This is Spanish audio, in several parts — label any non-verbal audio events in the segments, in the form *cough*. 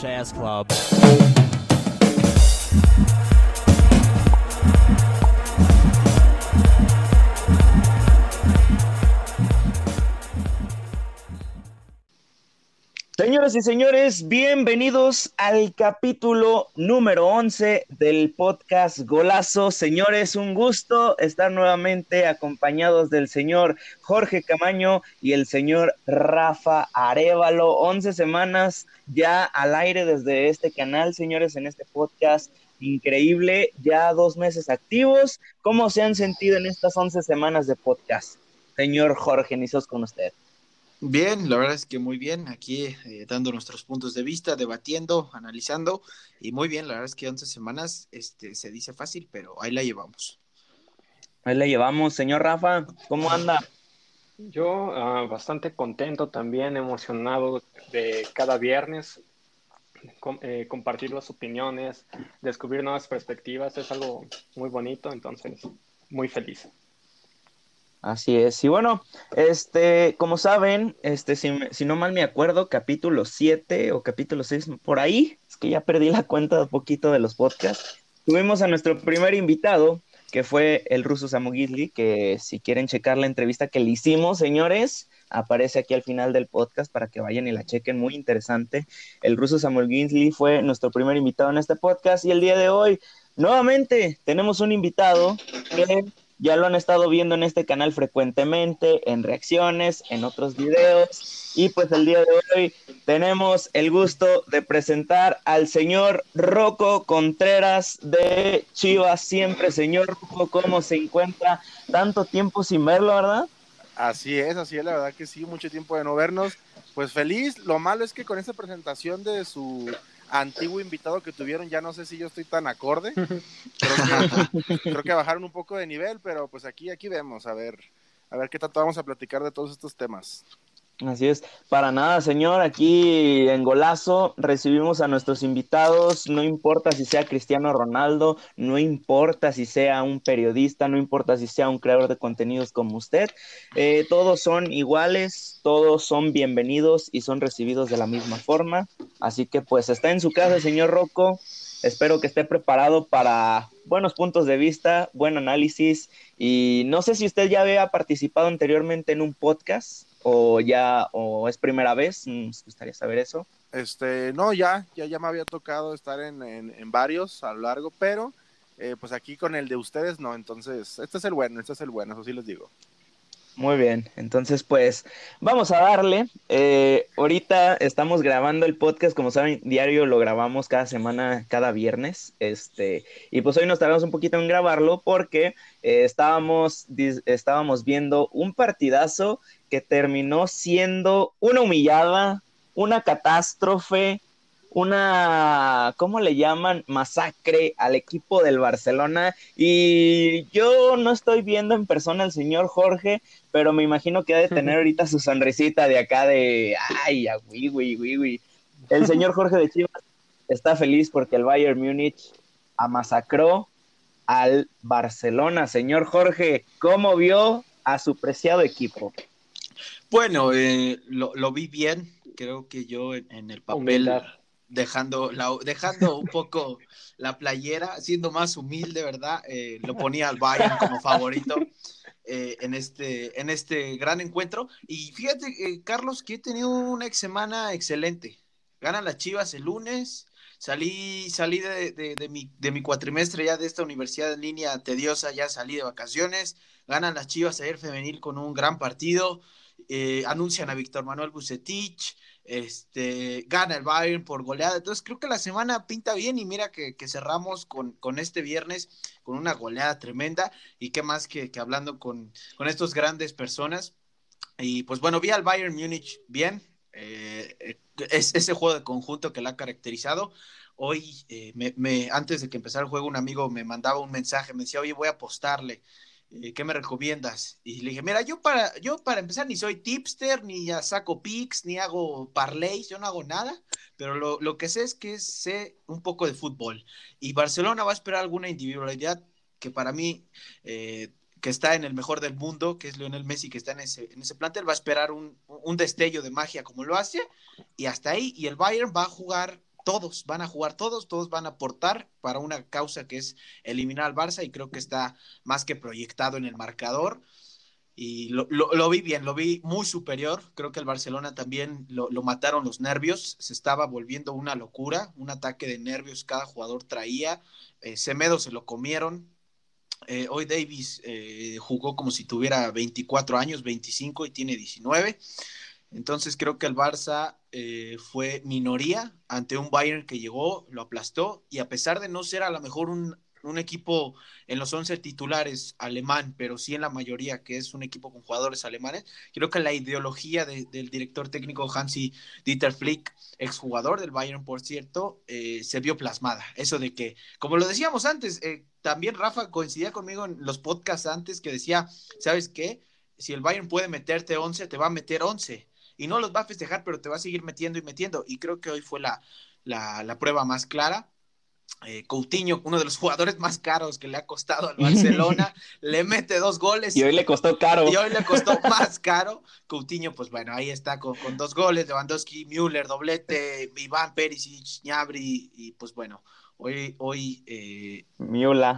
Jazz Club. Señoras y señores, bienvenidos al capítulo número 11 del podcast Golazo. Señores, un gusto estar nuevamente acompañados del señor Jorge Camaño y el señor Rafa Arevalo. 11 semanas ya al aire desde este canal, señores, en este podcast. Increíble, ya dos meses activos. ¿Cómo se han sentido en estas 11 semanas de podcast? Señor Jorge, inicios con usted. Bien, la verdad es que muy bien, aquí eh, dando nuestros puntos de vista, debatiendo, analizando, y muy bien, la verdad es que 11 semanas este, se dice fácil, pero ahí la llevamos. Ahí la llevamos, señor Rafa, ¿cómo anda? Yo ah, bastante contento también, emocionado de cada viernes eh, compartir las opiniones, descubrir nuevas perspectivas, es algo muy bonito, entonces muy feliz. Así es. Y bueno, este, como saben, este, si, no mal me acuerdo, capítulo 7 o capítulo 6, por ahí, es que ya perdí la cuenta un poquito de los podcasts. Tuvimos a nuestro primer invitado, que fue el ruso Samu Gisli, que si quieren checar la entrevista que le hicimos, señores, aparece aquí al final del podcast para que vayan y la chequen, muy interesante. El ruso Samuel Gisli fue nuestro primer invitado en este podcast y el día de hoy, nuevamente, tenemos un invitado ya lo han estado viendo en este canal frecuentemente, en reacciones, en otros videos. Y pues el día de hoy tenemos el gusto de presentar al señor Rocco Contreras de Chivas Siempre. Señor Rocco, ¿cómo se encuentra? Tanto tiempo sin verlo, ¿verdad? Así es, así es, la verdad que sí, mucho tiempo de no vernos. Pues feliz, lo malo es que con esta presentación de su antiguo invitado que tuvieron, ya no sé si yo estoy tan acorde. *laughs* Creo que, bajaron un poco de nivel, pero pues aquí, aquí vemos, a ver, a ver qué tanto vamos a platicar de todos estos temas. Así es, para nada, señor. Aquí en Golazo recibimos a nuestros invitados, no importa si sea Cristiano Ronaldo, no importa si sea un periodista, no importa si sea un creador de contenidos como usted, eh, todos son iguales, todos son bienvenidos y son recibidos de la misma forma. Así que pues está en su casa, señor Rocco. Espero que esté preparado para buenos puntos de vista, buen análisis y no sé si usted ya había participado anteriormente en un podcast o ya o es primera vez, nos gustaría saber eso. Este, no, ya, ya, ya me había tocado estar en, en, varios a lo largo, pero eh, pues aquí con el de ustedes no, entonces este es el bueno, este es el bueno, eso sí les digo. Muy bien, entonces pues vamos a darle. Eh, ahorita estamos grabando el podcast, como saben, diario lo grabamos cada semana, cada viernes. Este, y pues hoy nos tardamos un poquito en grabarlo porque eh, estábamos, estábamos viendo un partidazo que terminó siendo una humillada, una catástrofe, una, ¿cómo le llaman? Masacre al equipo del Barcelona. Y yo no estoy viendo en persona al señor Jorge, pero me imagino que ha de tener ahorita su sonrisita de acá de, ay, uy, uy, uy. El señor Jorge de Chivas está feliz porque el Bayern Múnich amasacró al Barcelona. Señor Jorge, ¿cómo vio a su preciado equipo? Bueno, eh, lo, lo, vi bien. Creo que yo en, el papel, dejando, la, dejando un poco la playera, siendo más humilde, ¿verdad? Eh, lo ponía al Bayern como favorito. Eh, en, este, en este gran encuentro. Y fíjate, eh, Carlos, que he tenido una semana excelente. Ganan las Chivas el lunes. Salí, salí de, de, mi, de mi cuatrimestre ya de esta universidad en línea tediosa, ya salí de vacaciones. Ganan las Chivas ayer femenil con un gran partido. Eh, anuncian a Víctor Manuel Bucetich este, gana el Bayern por goleada. Entonces creo que la semana pinta bien y mira que, cerramos con, este viernes con una goleada tremenda y qué más que, hablando con, con estos grandes personas. Y pues bueno, vi al Bayern Múnich bien, eh, es ese juego de conjunto que la ha caracterizado. Hoy, eh, me, antes de que empezara el juego, un amigo me mandaba un mensaje, me decía, oye, voy a apostarle. Eh, ¿qué me recomiendas? Y le dije, mira, yo para, yo para empezar ni soy tipster, ni ya saco pics, ni hago parlays, yo no hago nada, pero lo, que sé es que sé un poco de fútbol. Y Barcelona va a esperar alguna individualidad que para mí, eh, que está en el mejor del mundo, que es Lionel Messi, que está en ese, en ese plantel, va a esperar un, un destello de magia como lo hace, y hasta ahí, y el Bayern va a jugar todos, van a jugar todos, todos van a aportar para una causa que es eliminar al Barça y creo que está más que proyectado en el marcador. Y lo, vi bien, lo vi muy superior. Creo que el Barcelona también lo, lo, mataron los nervios. Se estaba volviendo una locura, un ataque de nervios cada jugador traía. Eh, Semedo se lo comieron. Eh, hoy Davis eh, jugó como si tuviera 24 años, 25 y tiene 19. Entonces creo que el Barça eh, fue minoría ante un Bayern que llegó, lo aplastó y a pesar de no ser a lo mejor un, equipo en los 11 titulares alemán, pero sí en la mayoría que es un equipo con jugadores alemanes, creo que la ideología del director técnico Hansi Dieter Flick, exjugador del Bayern por cierto, eh, se vio plasmada. Eso de que, como lo decíamos antes, eh, también Rafa coincidía conmigo en los podcasts antes que decía, ¿sabes qué? Si el Bayern puede meterte 11, te va a meter 11 y no los va a festejar, pero te va a seguir metiendo y metiendo. Y creo que hoy fue la, la, prueba más clara. Eh, Coutinho, uno de los jugadores más caros que le ha costado al *laughs* Barcelona, le mete dos goles. Y hoy le costó caro. Y hoy le costó más caro. Coutinho, pues bueno, ahí está con, con dos goles, Lewandowski, Müller, doblete, Iván Perisic, Ñabri, y pues bueno, Hoy, hoy, eh, Miula.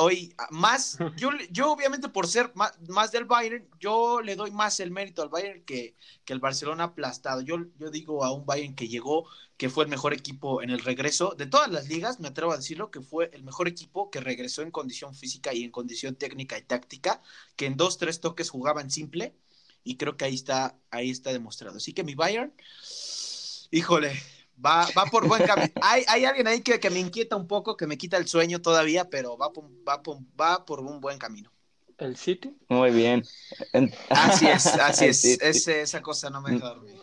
hoy, más, yo, yo obviamente por ser más, del Bayern, yo le doy más el mérito al Bayern que, que el Barcelona aplastado. Yo, yo digo a un Bayern que llegó, que fue el mejor equipo en el regreso de todas las ligas, me atrevo a decirlo, que fue el mejor equipo que regresó en condición física y en condición técnica y táctica, que en dos, tres toques jugaban simple, y creo que ahí está, ahí está demostrado. Así que mi Bayern, híjole, Va, va por buen camino. Hay, hay, alguien ahí que, que, me inquieta un poco, que me quita el sueño todavía, pero va, va, va por un buen camino. ¿El City? Muy bien. Así es, *laughs* así es. esa cosa no me deja dormir.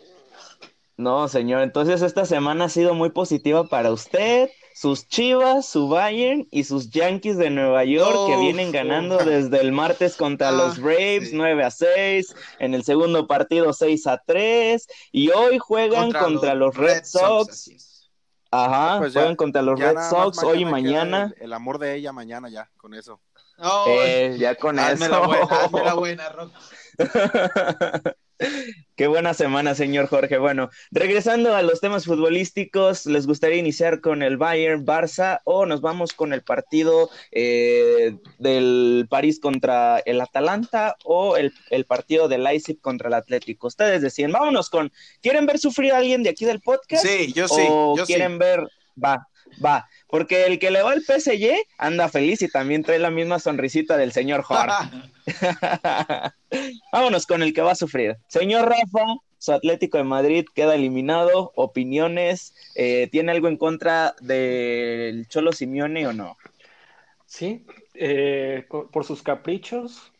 No, señor. Entonces esta semana ha sido muy positiva para usted sus Chivas, su Bayern y sus Yankees de Nueva York que vienen ganando desde el martes contra los ah, Braves 9 a 6, en el segundo partido 6 a 3 y hoy juegan contra, los, Red, Sox. Ajá, pues juegan contra los Red Sox hoy y mañana. El, amor de ella mañana ya, con eso. Eh, ya con eso. La buena, hazme la *laughs* buena, Rock. *laughs* Qué buena semana, señor Jorge. Bueno, regresando a los temas futbolísticos, ¿les gustaría iniciar con el Bayern Barça o nos vamos con el partido eh, del París contra el Atalanta o el, partido del Leipzig contra el Atlético? Ustedes decían, vámonos con, ¿quieren ver sufrir a alguien de aquí del podcast? Sí, yo sí. ¿O quieren ver, va, va, porque el que le va al PSG anda feliz y también trae la misma sonrisita del señor Jorge. *laughs* *laughs* Vámonos con el que va a sufrir. Señor Rafa, su Atlético de Madrid queda eliminado. Opiniones, eh, ¿tiene algo en contra del Cholo Simeone o no? Sí, eh, por sus caprichos,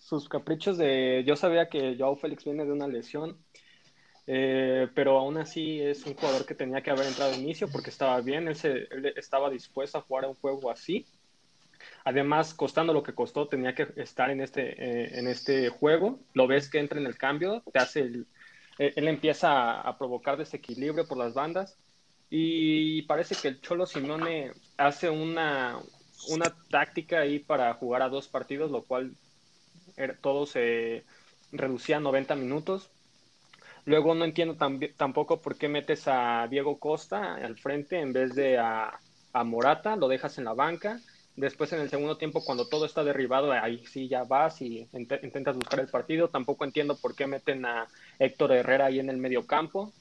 sus caprichos de... Yo sabía que Joao Félix viene de una lesión, eh, pero aún así es un jugador que tenía que haber entrado de inicio porque estaba bien, él, él estaba dispuesto a jugar a un juego así Además, costando lo que costó, tenía que estar en este, eh, en este juego. Lo ves que entra en el cambio, te hace eh, él empieza a, provocar desequilibrio por las bandas y parece que el Cholo Simone hace una, una táctica ahí para jugar a dos partidos, lo cual todo se reducía a 90 minutos. Luego no entiendo tampoco por qué metes a Diego Costa al frente en vez de a, Morata, lo dejas en la banca Después en el segundo tiempo, cuando todo está derribado, ahí sí ya vas y intentas buscar el partido. Tampoco entiendo por qué meten a Héctor Herrera ahí en el medio campo.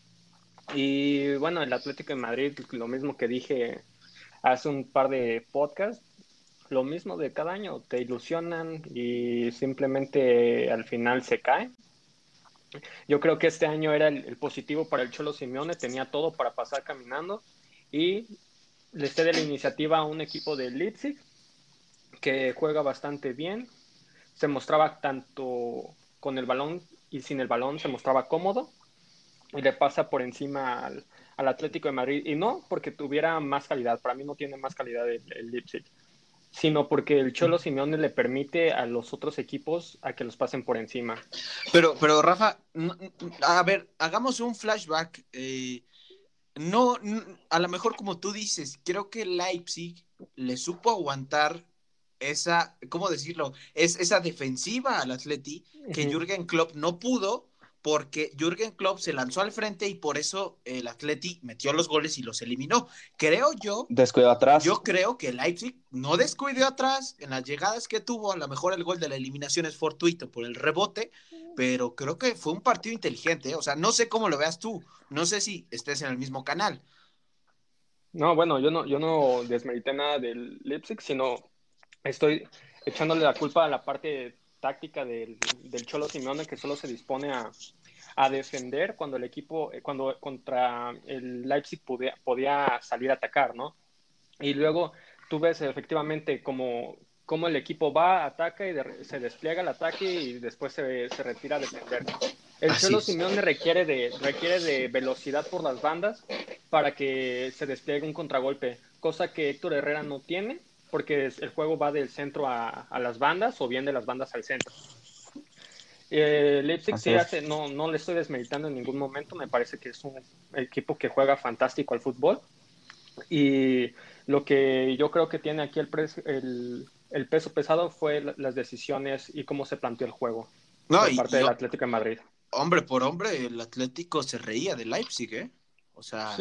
Y bueno, el Atlético de Madrid, lo mismo que dije hace un par de podcasts, lo mismo de cada año, te ilusionan y simplemente al final se cae. Yo creo que este año era el, el positivo para el Cholo Simeone, tenía todo para pasar caminando y le cede la iniciativa a un equipo de Leipzig que juega bastante bien. Se mostraba tanto con el balón y sin el balón, se mostraba cómodo y le pasa por encima al, Atlético de Madrid. Y no porque tuviera más calidad, para mí no tiene más calidad el, Leipzig, sino porque el Cholo Simeone le permite a los otros equipos a que los pasen por encima. Pero, pero Rafa, a ver, hagamos un flashback. Eh, no, a lo mejor como tú dices, creo que Leipzig le supo aguantar esa, ¿cómo decirlo? Es esa defensiva al Atleti que Jürgen Klopp no pudo porque Jürgen Klopp se lanzó al frente y por eso el Atleti metió los goles y los eliminó. Creo yo. Descuidó atrás. Yo creo que el Leipzig no descuidó atrás en las llegadas que tuvo. A lo mejor el gol de la eliminación es fortuito por el rebote, pero creo que fue un partido inteligente. ¿eh? O sea, no sé cómo lo veas tú. No sé si estés en el mismo canal. No, bueno, yo no, yo no desmerité nada del Leipzig, sino estoy echándole la culpa a la parte táctica del, del Cholo Simeone que solo se dispone a, a, defender cuando el equipo, eh, cuando contra el Leipzig podía, podía salir a atacar, ¿no? Y luego tú ves efectivamente como, como el equipo va, ataca y se despliega el ataque y después se, se retira a defender. El Cholo Simeone requiere de, requiere de velocidad por las bandas para que se despliegue un contragolpe, cosa que Héctor Herrera no tiene porque el juego va del centro a, las bandas o bien de las bandas al centro. Eh, Leipzig sí hace, no, no le estoy desmeritando en ningún momento, me parece que es un equipo que juega fantástico al fútbol y lo que yo creo que tiene aquí el, el, peso pesado fue las decisiones y cómo se planteó el juego no, por parte del Atlético de Madrid. Hombre por hombre, el Atlético se reía de Leipzig, ¿eh? O sea,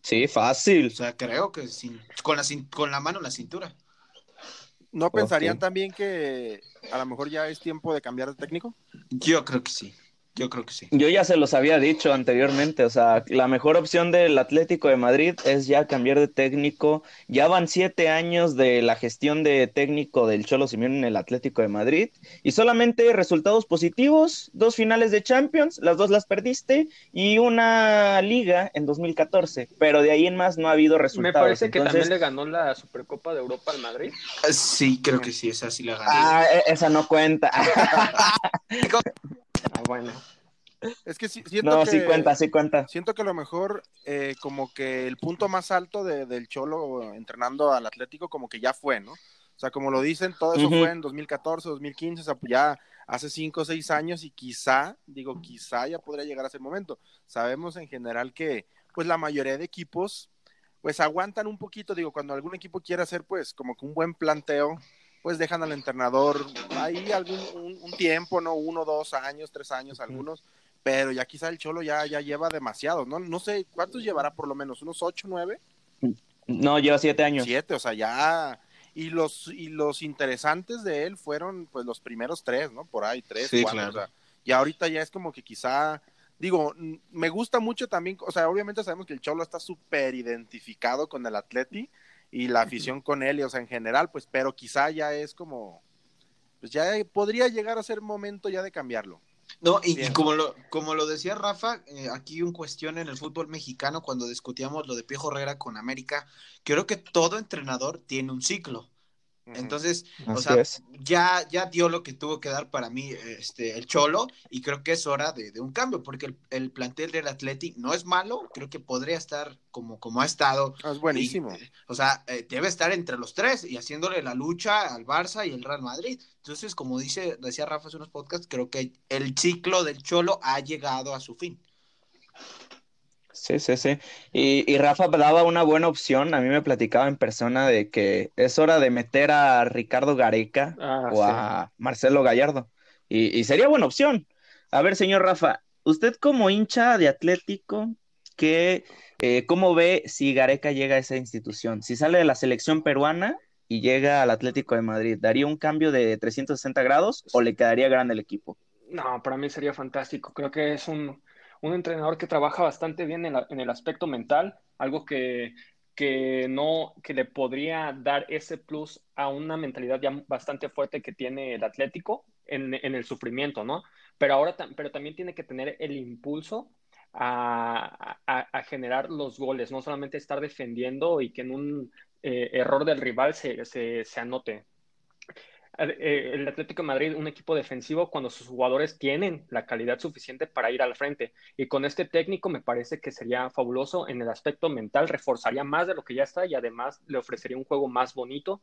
sí, fácil. O sea, creo que sin, con, la, con la mano en la cintura. ¿No pensarían también que a lo mejor ya es tiempo de cambiar de técnico? Yo creo que sí. Yo creo que sí. Yo ya se los había dicho anteriormente, o sea, la mejor opción del Atlético de Madrid es ya cambiar de técnico. Ya van siete años de la gestión de técnico del Cholo Simeone en el Atlético de Madrid y solamente resultados positivos, dos finales de Champions, las dos las perdiste y una liga en 2014, pero de ahí en más no ha habido resultados. Me parece que también le ganó la Supercopa de Europa al Madrid. Sí, creo que sí, esa sí la ganó. Ah, e-, esa no cuenta. *laughs* *laughs* Ah, bueno. Es que siento no, que, sí cuenta, sí cuenta. Siento que a lo mejor eh, como que el punto más alto del Cholo entrenando al Atlético como que ya fue, ¿no? O sea, como lo dicen, todo eso fue en 2014, 2015, o sea, pues ya hace 5 o 6 años y quizá, digo, quizá ya podría llegar a ese momento. Sabemos en general que pues la mayoría de equipos pues aguantan un poquito, digo, cuando algún equipo quiere hacer pues como que un buen planteo, pues dejan al entrenador ahí algún un, tiempo, ¿no? Uno, dos años, tres años, algunos, pero ya quizá el Cholo ya, ya lleva demasiado, ¿no? No sé, ¿cuántos llevará por lo menos? ¿Unos ocho, nueve? No, lleva siete años. Siete, o sea, ya... Y los, y los interesantes de él fueron, pues, los primeros tres, ¿no? Por ahí, tres, cuatro, o sea, y ahorita ya es como que quizá digo, me gusta mucho también, o sea, obviamente sabemos que el Cholo está súper identificado con el Atleti, y la afición con él, o sea, en general, pues, pero quizá ya es como, pues ya podría llegar a ser momento ya de cambiarlo. No, y, como, lo, como lo decía Rafa, eh, aquí un cuestión en el fútbol mexicano cuando discutíamos lo de Piejo Herrera con América, creo que todo entrenador tiene un ciclo. Entonces, o sea, ya, ya dio lo que tuvo que dar para mí este, el Cholo y creo que es hora de, un cambio porque el, plantel del Atleti no es malo, creo que podría estar como, como ha estado. Ah, es buenísimo. Eh, o sea, eh, debe estar entre los tres y haciéndole la lucha al Barça y el Real Madrid. Entonces, como dice, decía Rafa hace unos podcasts, creo que el ciclo del Cholo ha llegado a su fin. Sí, sí, sí. Y, Rafa daba una buena opción. A mí me platicaba en persona de que es hora de meter a Ricardo Gareca ah, o a Marcelo Gallardo. Y, sería buena opción. A ver, señor Rafa, usted como hincha de Atlético, ¿qué, eh, ¿cómo ve si Gareca llega a esa institución? Si sale de la selección peruana y llega al Atlético de Madrid, ¿daría un cambio de 360 grados o le quedaría grande el equipo? No, para mí sería fantástico. Creo que es un un entrenador que trabaja bastante bien en, el aspecto mental, algo que, que, no, que le podría dar ese plus a una mentalidad ya bastante fuerte que tiene el Atlético en, el sufrimiento, ¿no? Pero ahora pero también tiene que tener el impulso a, generar los goles, no solamente estar defendiendo y que en un eh, error del rival se, se, se anote. Eh, el Atlético de Madrid un equipo defensivo cuando sus jugadores tienen la calidad suficiente para ir al frente. Y con este técnico me parece que sería fabuloso en el aspecto mental, reforzaría más de lo que ya está y además le ofrecería un juego más bonito.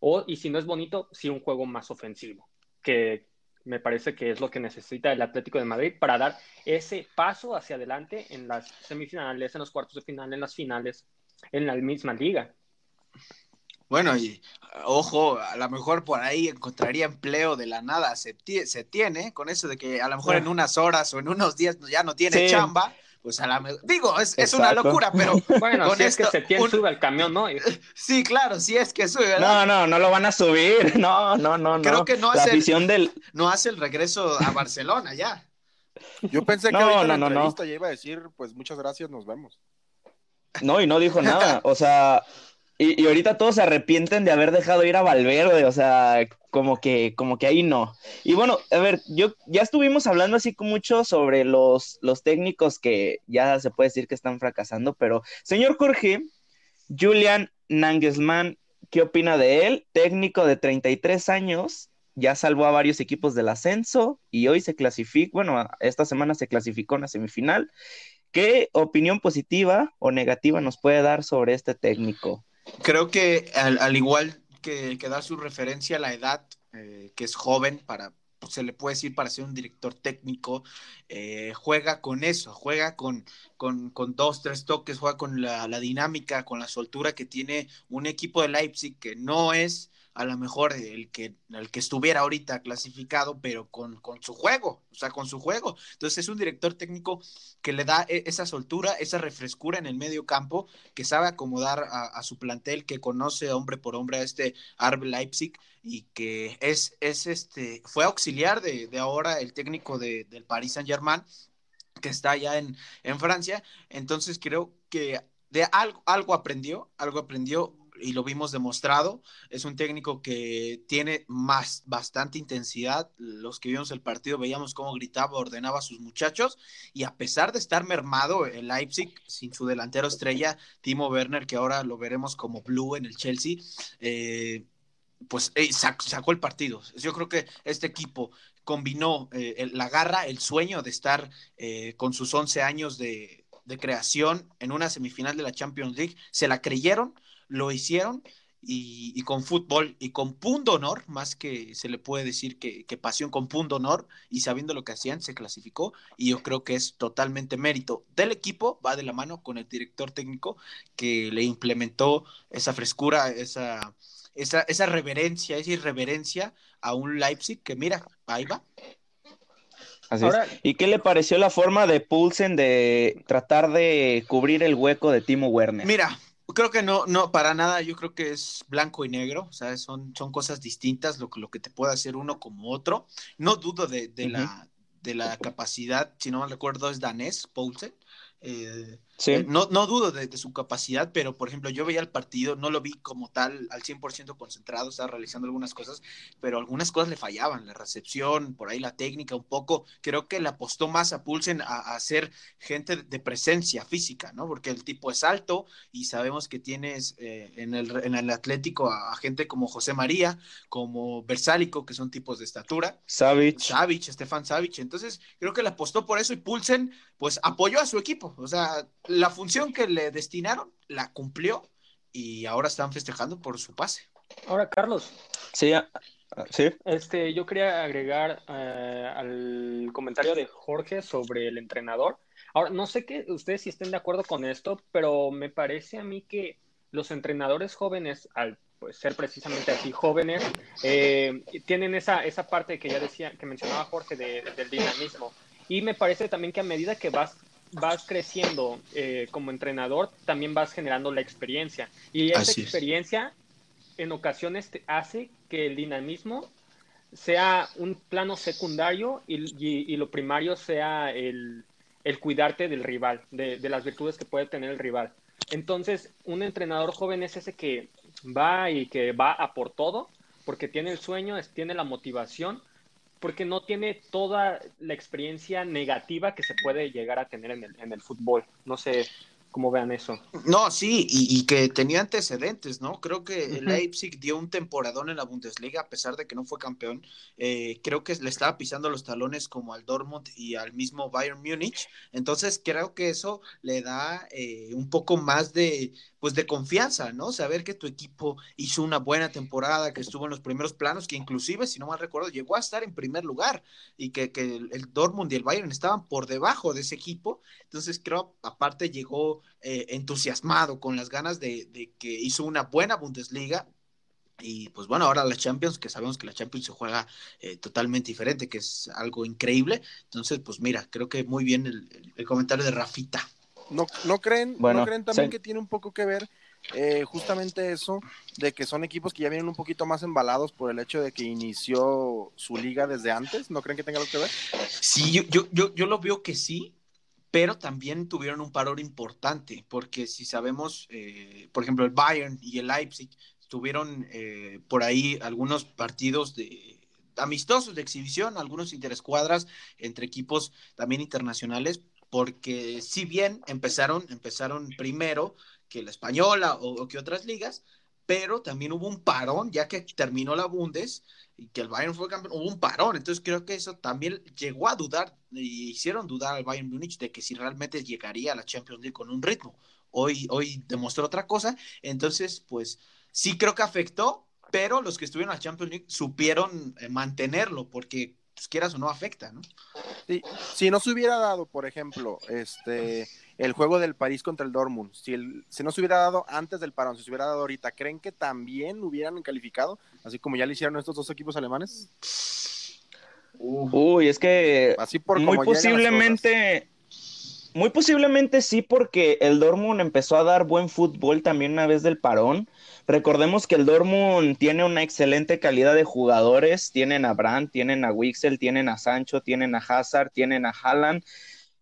O, y si no es bonito, sí un juego más ofensivo, que me parece que es lo que necesita el Atlético de Madrid para dar ese paso hacia adelante en las semifinales, en los cuartos de final, en las finales, en la misma liga. Bueno, y ojo, a lo mejor por ahí encontraría empleo de la nada, se, se tiene, con eso de que a lo mejor en unas horas o en unos días ya no tiene chamba, pues a la digo, es, es, una locura, pero *laughs* bueno, con si es que se tiene, sube al camión, ¿no? *laughs* Sí, claro, si es que sube. No, no, no lo van a subir, *laughs* no, no, no, Creo que no hace, el, del... no hace el regreso a Barcelona ya. Yo pensé que no, no, no, ya iba a decir, pues muchas gracias, nos vemos. No, y no dijo nada, o sea, y, ahorita todos se arrepienten de haber dejado ir a Valverde, o sea, como que, como que ahí no. Y bueno, a ver, yo ya estuvimos hablando así mucho sobre los, los técnicos que ya se puede decir que están fracasando, pero señor Jorge, Julian Nangelsmann, ¿qué opina de él? Técnico de 33 años, ya salvó a varios equipos del ascenso y hoy se clasificó, bueno, esta semana se clasificó en la semifinal. ¿Qué opinión positiva o negativa nos puede dar sobre este técnico? Creo que al, igual que, que, da su referencia a la edad, eh, que es joven para, pues, se le puede decir para ser un director técnico, eh, juega con eso, juega con, con, con, dos, tres toques, juega con la, la, dinámica, con la soltura que tiene un equipo de Leipzig que no es a lo mejor el que, el que estuviera ahorita clasificado, pero con, con, su juego, o sea, con su juego. Entonces es un director técnico que le da e, esa soltura, esa refrescura en el medio campo, que sabe acomodar a, su plantel, que conoce hombre por hombre a este Arbe Leipzig y que es, es este, fue auxiliar de, ahora el técnico de, del Paris Saint Germain, que está allá en, en Francia. Entonces creo que de algo, algo aprendió, algo aprendió y lo vimos demostrado. Es un técnico que tiene más, bastante intensidad. Los que vimos el partido veíamos cómo gritaba, ordenaba a sus muchachos y a pesar de estar mermado el Leipzig sin su delantero estrella, Timo Werner, que ahora lo veremos como Blue en el Chelsea, eh, pues sacó, el partido. Yo creo que este equipo combinó eh, la garra, el sueño de estar eh, con sus 11 años de, de creación en una semifinal de la Champions League, se la creyeron, lo hicieron y, con fútbol y con punto honor, más que se le puede decir que, pasión con punto honor y sabiendo lo que hacían, se clasificó y yo creo que es totalmente mérito del equipo, va de la mano con el director técnico que le implementó esa frescura, esa, esa, esa reverencia, esa irreverencia a un Leipzig que mira, ahí va. Así es. ¿Y qué le pareció la forma de Pulsen de tratar de cubrir el hueco de Timo Werner? Mira, Creo que no, no, para nada, yo creo que es blanco y negro, o sea, son, son cosas distintas lo, lo que te puede hacer uno como otro. No dudo de, de la, de la capacidad, si no me recuerdo, es danés, Poulsen, eh, eh, no, no dudo de, su capacidad, pero por ejemplo, yo veía el partido, no lo vi como tal al 100% concentrado, estaba realizando algunas cosas, pero algunas cosas le fallaban, la recepción, por ahí la técnica un poco. Creo que le apostó más a Pulsen a, ser gente de presencia física, ¿no? Porque el tipo es alto y sabemos que tienes eh, en, el, en el Atlético a, gente como José María, como Versálico, que son tipos de estatura. Savic. Savic, Estefan Savic. Entonces, creo que le apostó por eso y Pulsen, pues apoyó a su equipo. O sea, la función que le destinaron la cumplió y ahora están festejando por su pase. Ahora, Carlos. Sí, ah, sí. Este, yo quería agregar eh, al comentario de Jorge sobre el entrenador. Ahora, no sé que ustedes si estén de acuerdo con esto, pero me parece a mí que los entrenadores jóvenes, al pues, ser precisamente así jóvenes, eh, tienen esa, esa parte que ya decía, que mencionaba Jorge del dinamismo. Y me parece también que a medida que vas vas creciendo eh, como entrenador, también vas generando la experiencia. Y esa experiencia en ocasiones te hace que el dinamismo sea un plano secundario y, lo primario sea el, cuidarte del rival, de, de, las virtudes que puede tener el rival. Entonces, un entrenador joven es ese que va y que va a por todo, porque tiene el sueño, tiene la motivación, porque no tiene toda la experiencia negativa que se puede llegar a tener en el, en el fútbol. No sé cómo vean eso. No, sí, y, que tenía antecedentes, ¿no? Creo que el Leipzig dio un temporadón en la Bundesliga, a pesar de que no fue campeón. Eh, creo que le estaba pisando los talones como al Dortmund y al mismo Bayern Múnich. Entonces, creo que eso le da eh, un poco más de, pues de confianza, ¿no? Saber que tu equipo hizo una buena temporada, que estuvo en los primeros planos, que inclusive, si no mal recuerdo, llegó a estar en primer lugar y que, que el, Dortmund y el Bayern estaban por debajo de ese equipo. Entonces creo, aparte llegó eh, entusiasmado, con las ganas de, de, que hizo una buena Bundesliga, Y pues bueno, ahora la Champions, que sabemos que la Champions se juega eh, totalmente diferente, que es algo increíble. Entonces, pues mira, creo que muy bien el, comentario de Rafita. ¿No, no creen, ¿no creen también que tiene un poco que ver eh, justamente eso, de que son equipos que ya vienen un poquito más embalados por el hecho de que inició su liga desde antes? ¿No creen que tenga algo que ver? Sí, yo, yo, yo, yo lo veo que sí, pero también tuvieron un parón importante, porque si sabemos, eh, por ejemplo, el Bayern y el Leipzig tuvieron eh, por ahí algunos partidos de amistosos de exhibición, algunos interescuadras entre equipos también internacionales, porque si bien empezaron, empezaron primero que la española o, que otras ligas, pero también hubo un parón, ya que terminó la Bundes y que el Bayern fue campeón, hubo un parón, entonces creo que eso también llegó a dudar, y hicieron dudar al Bayern Múnich de que si realmente llegaría a la Champions League con un ritmo. Hoy, hoy demostró otra cosa, entonces pues sí creo que afectó, pero los que estuvieron en la Champions League supieron eh, mantenerlo, porque pues, quieras o no afecta, ¿no? Sí, si no se hubiera dado, por ejemplo, este el juego del París contra el Dortmund, si, el, si no se hubiera dado antes del parón, si se hubiera dado ahorita, ¿creen que también hubieran calificado, así como ya lo hicieron estos dos equipos alemanes? Uy, es que así por muy posiblemente, muy posiblemente sí, porque el Dortmund empezó a dar buen fútbol también una vez del parón. Recordemos que el Dortmund tiene una excelente calidad de jugadores. Tienen a Brandt, tienen a Wixel, tienen a Sancho, tienen a Hazard, tienen a Haaland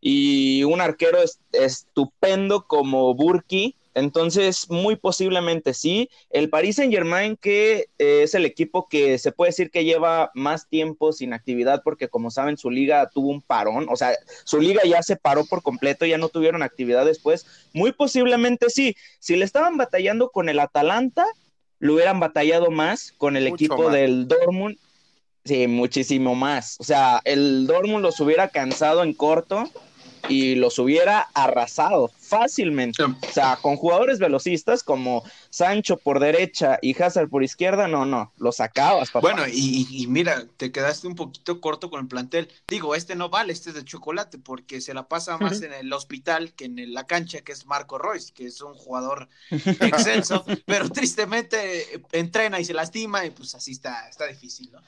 y un arquero estupendo como Burki. Entonces, muy posiblemente sí. El Paris Saint Germain, que eh, es el equipo que se puede decir que lleva más tiempo sin actividad, porque como saben, su liga tuvo un parón, o sea, su liga ya se paró por completo, ya no tuvieron actividad después. Muy posiblemente sí. Si le estaban batallando con el Atalanta, lo hubieran batallado más con el equipo del Dortmund. Sí, muchísimo más. O sea, el Dortmund los hubiera cansado en corto y los hubiera arrasado fácilmente. O sea, con jugadores velocistas como Sancho por derecha y Hazard por izquierda, no, no, los sacabas, papá. Bueno, y, mira, te quedaste un poquito corto con el plantel. Digo, este no vale, este es de chocolate, porque se la pasa más en el hospital que en la cancha, que es Marco Royce, que es un jugador *laughs* excelso, pero tristemente entrena y se lastima, y pues así está, está difícil, ¿no?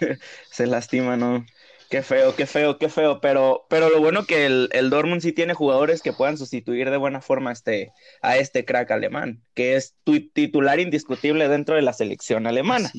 *laughs* se lastima, ¿no? Qué feo, qué feo, qué feo. Pero, pero lo bueno que el, el Dortmund sí tiene jugadores que puedan sustituir de buena forma a este, a este crack alemán, que es tu titular indiscutible dentro de la selección alemana.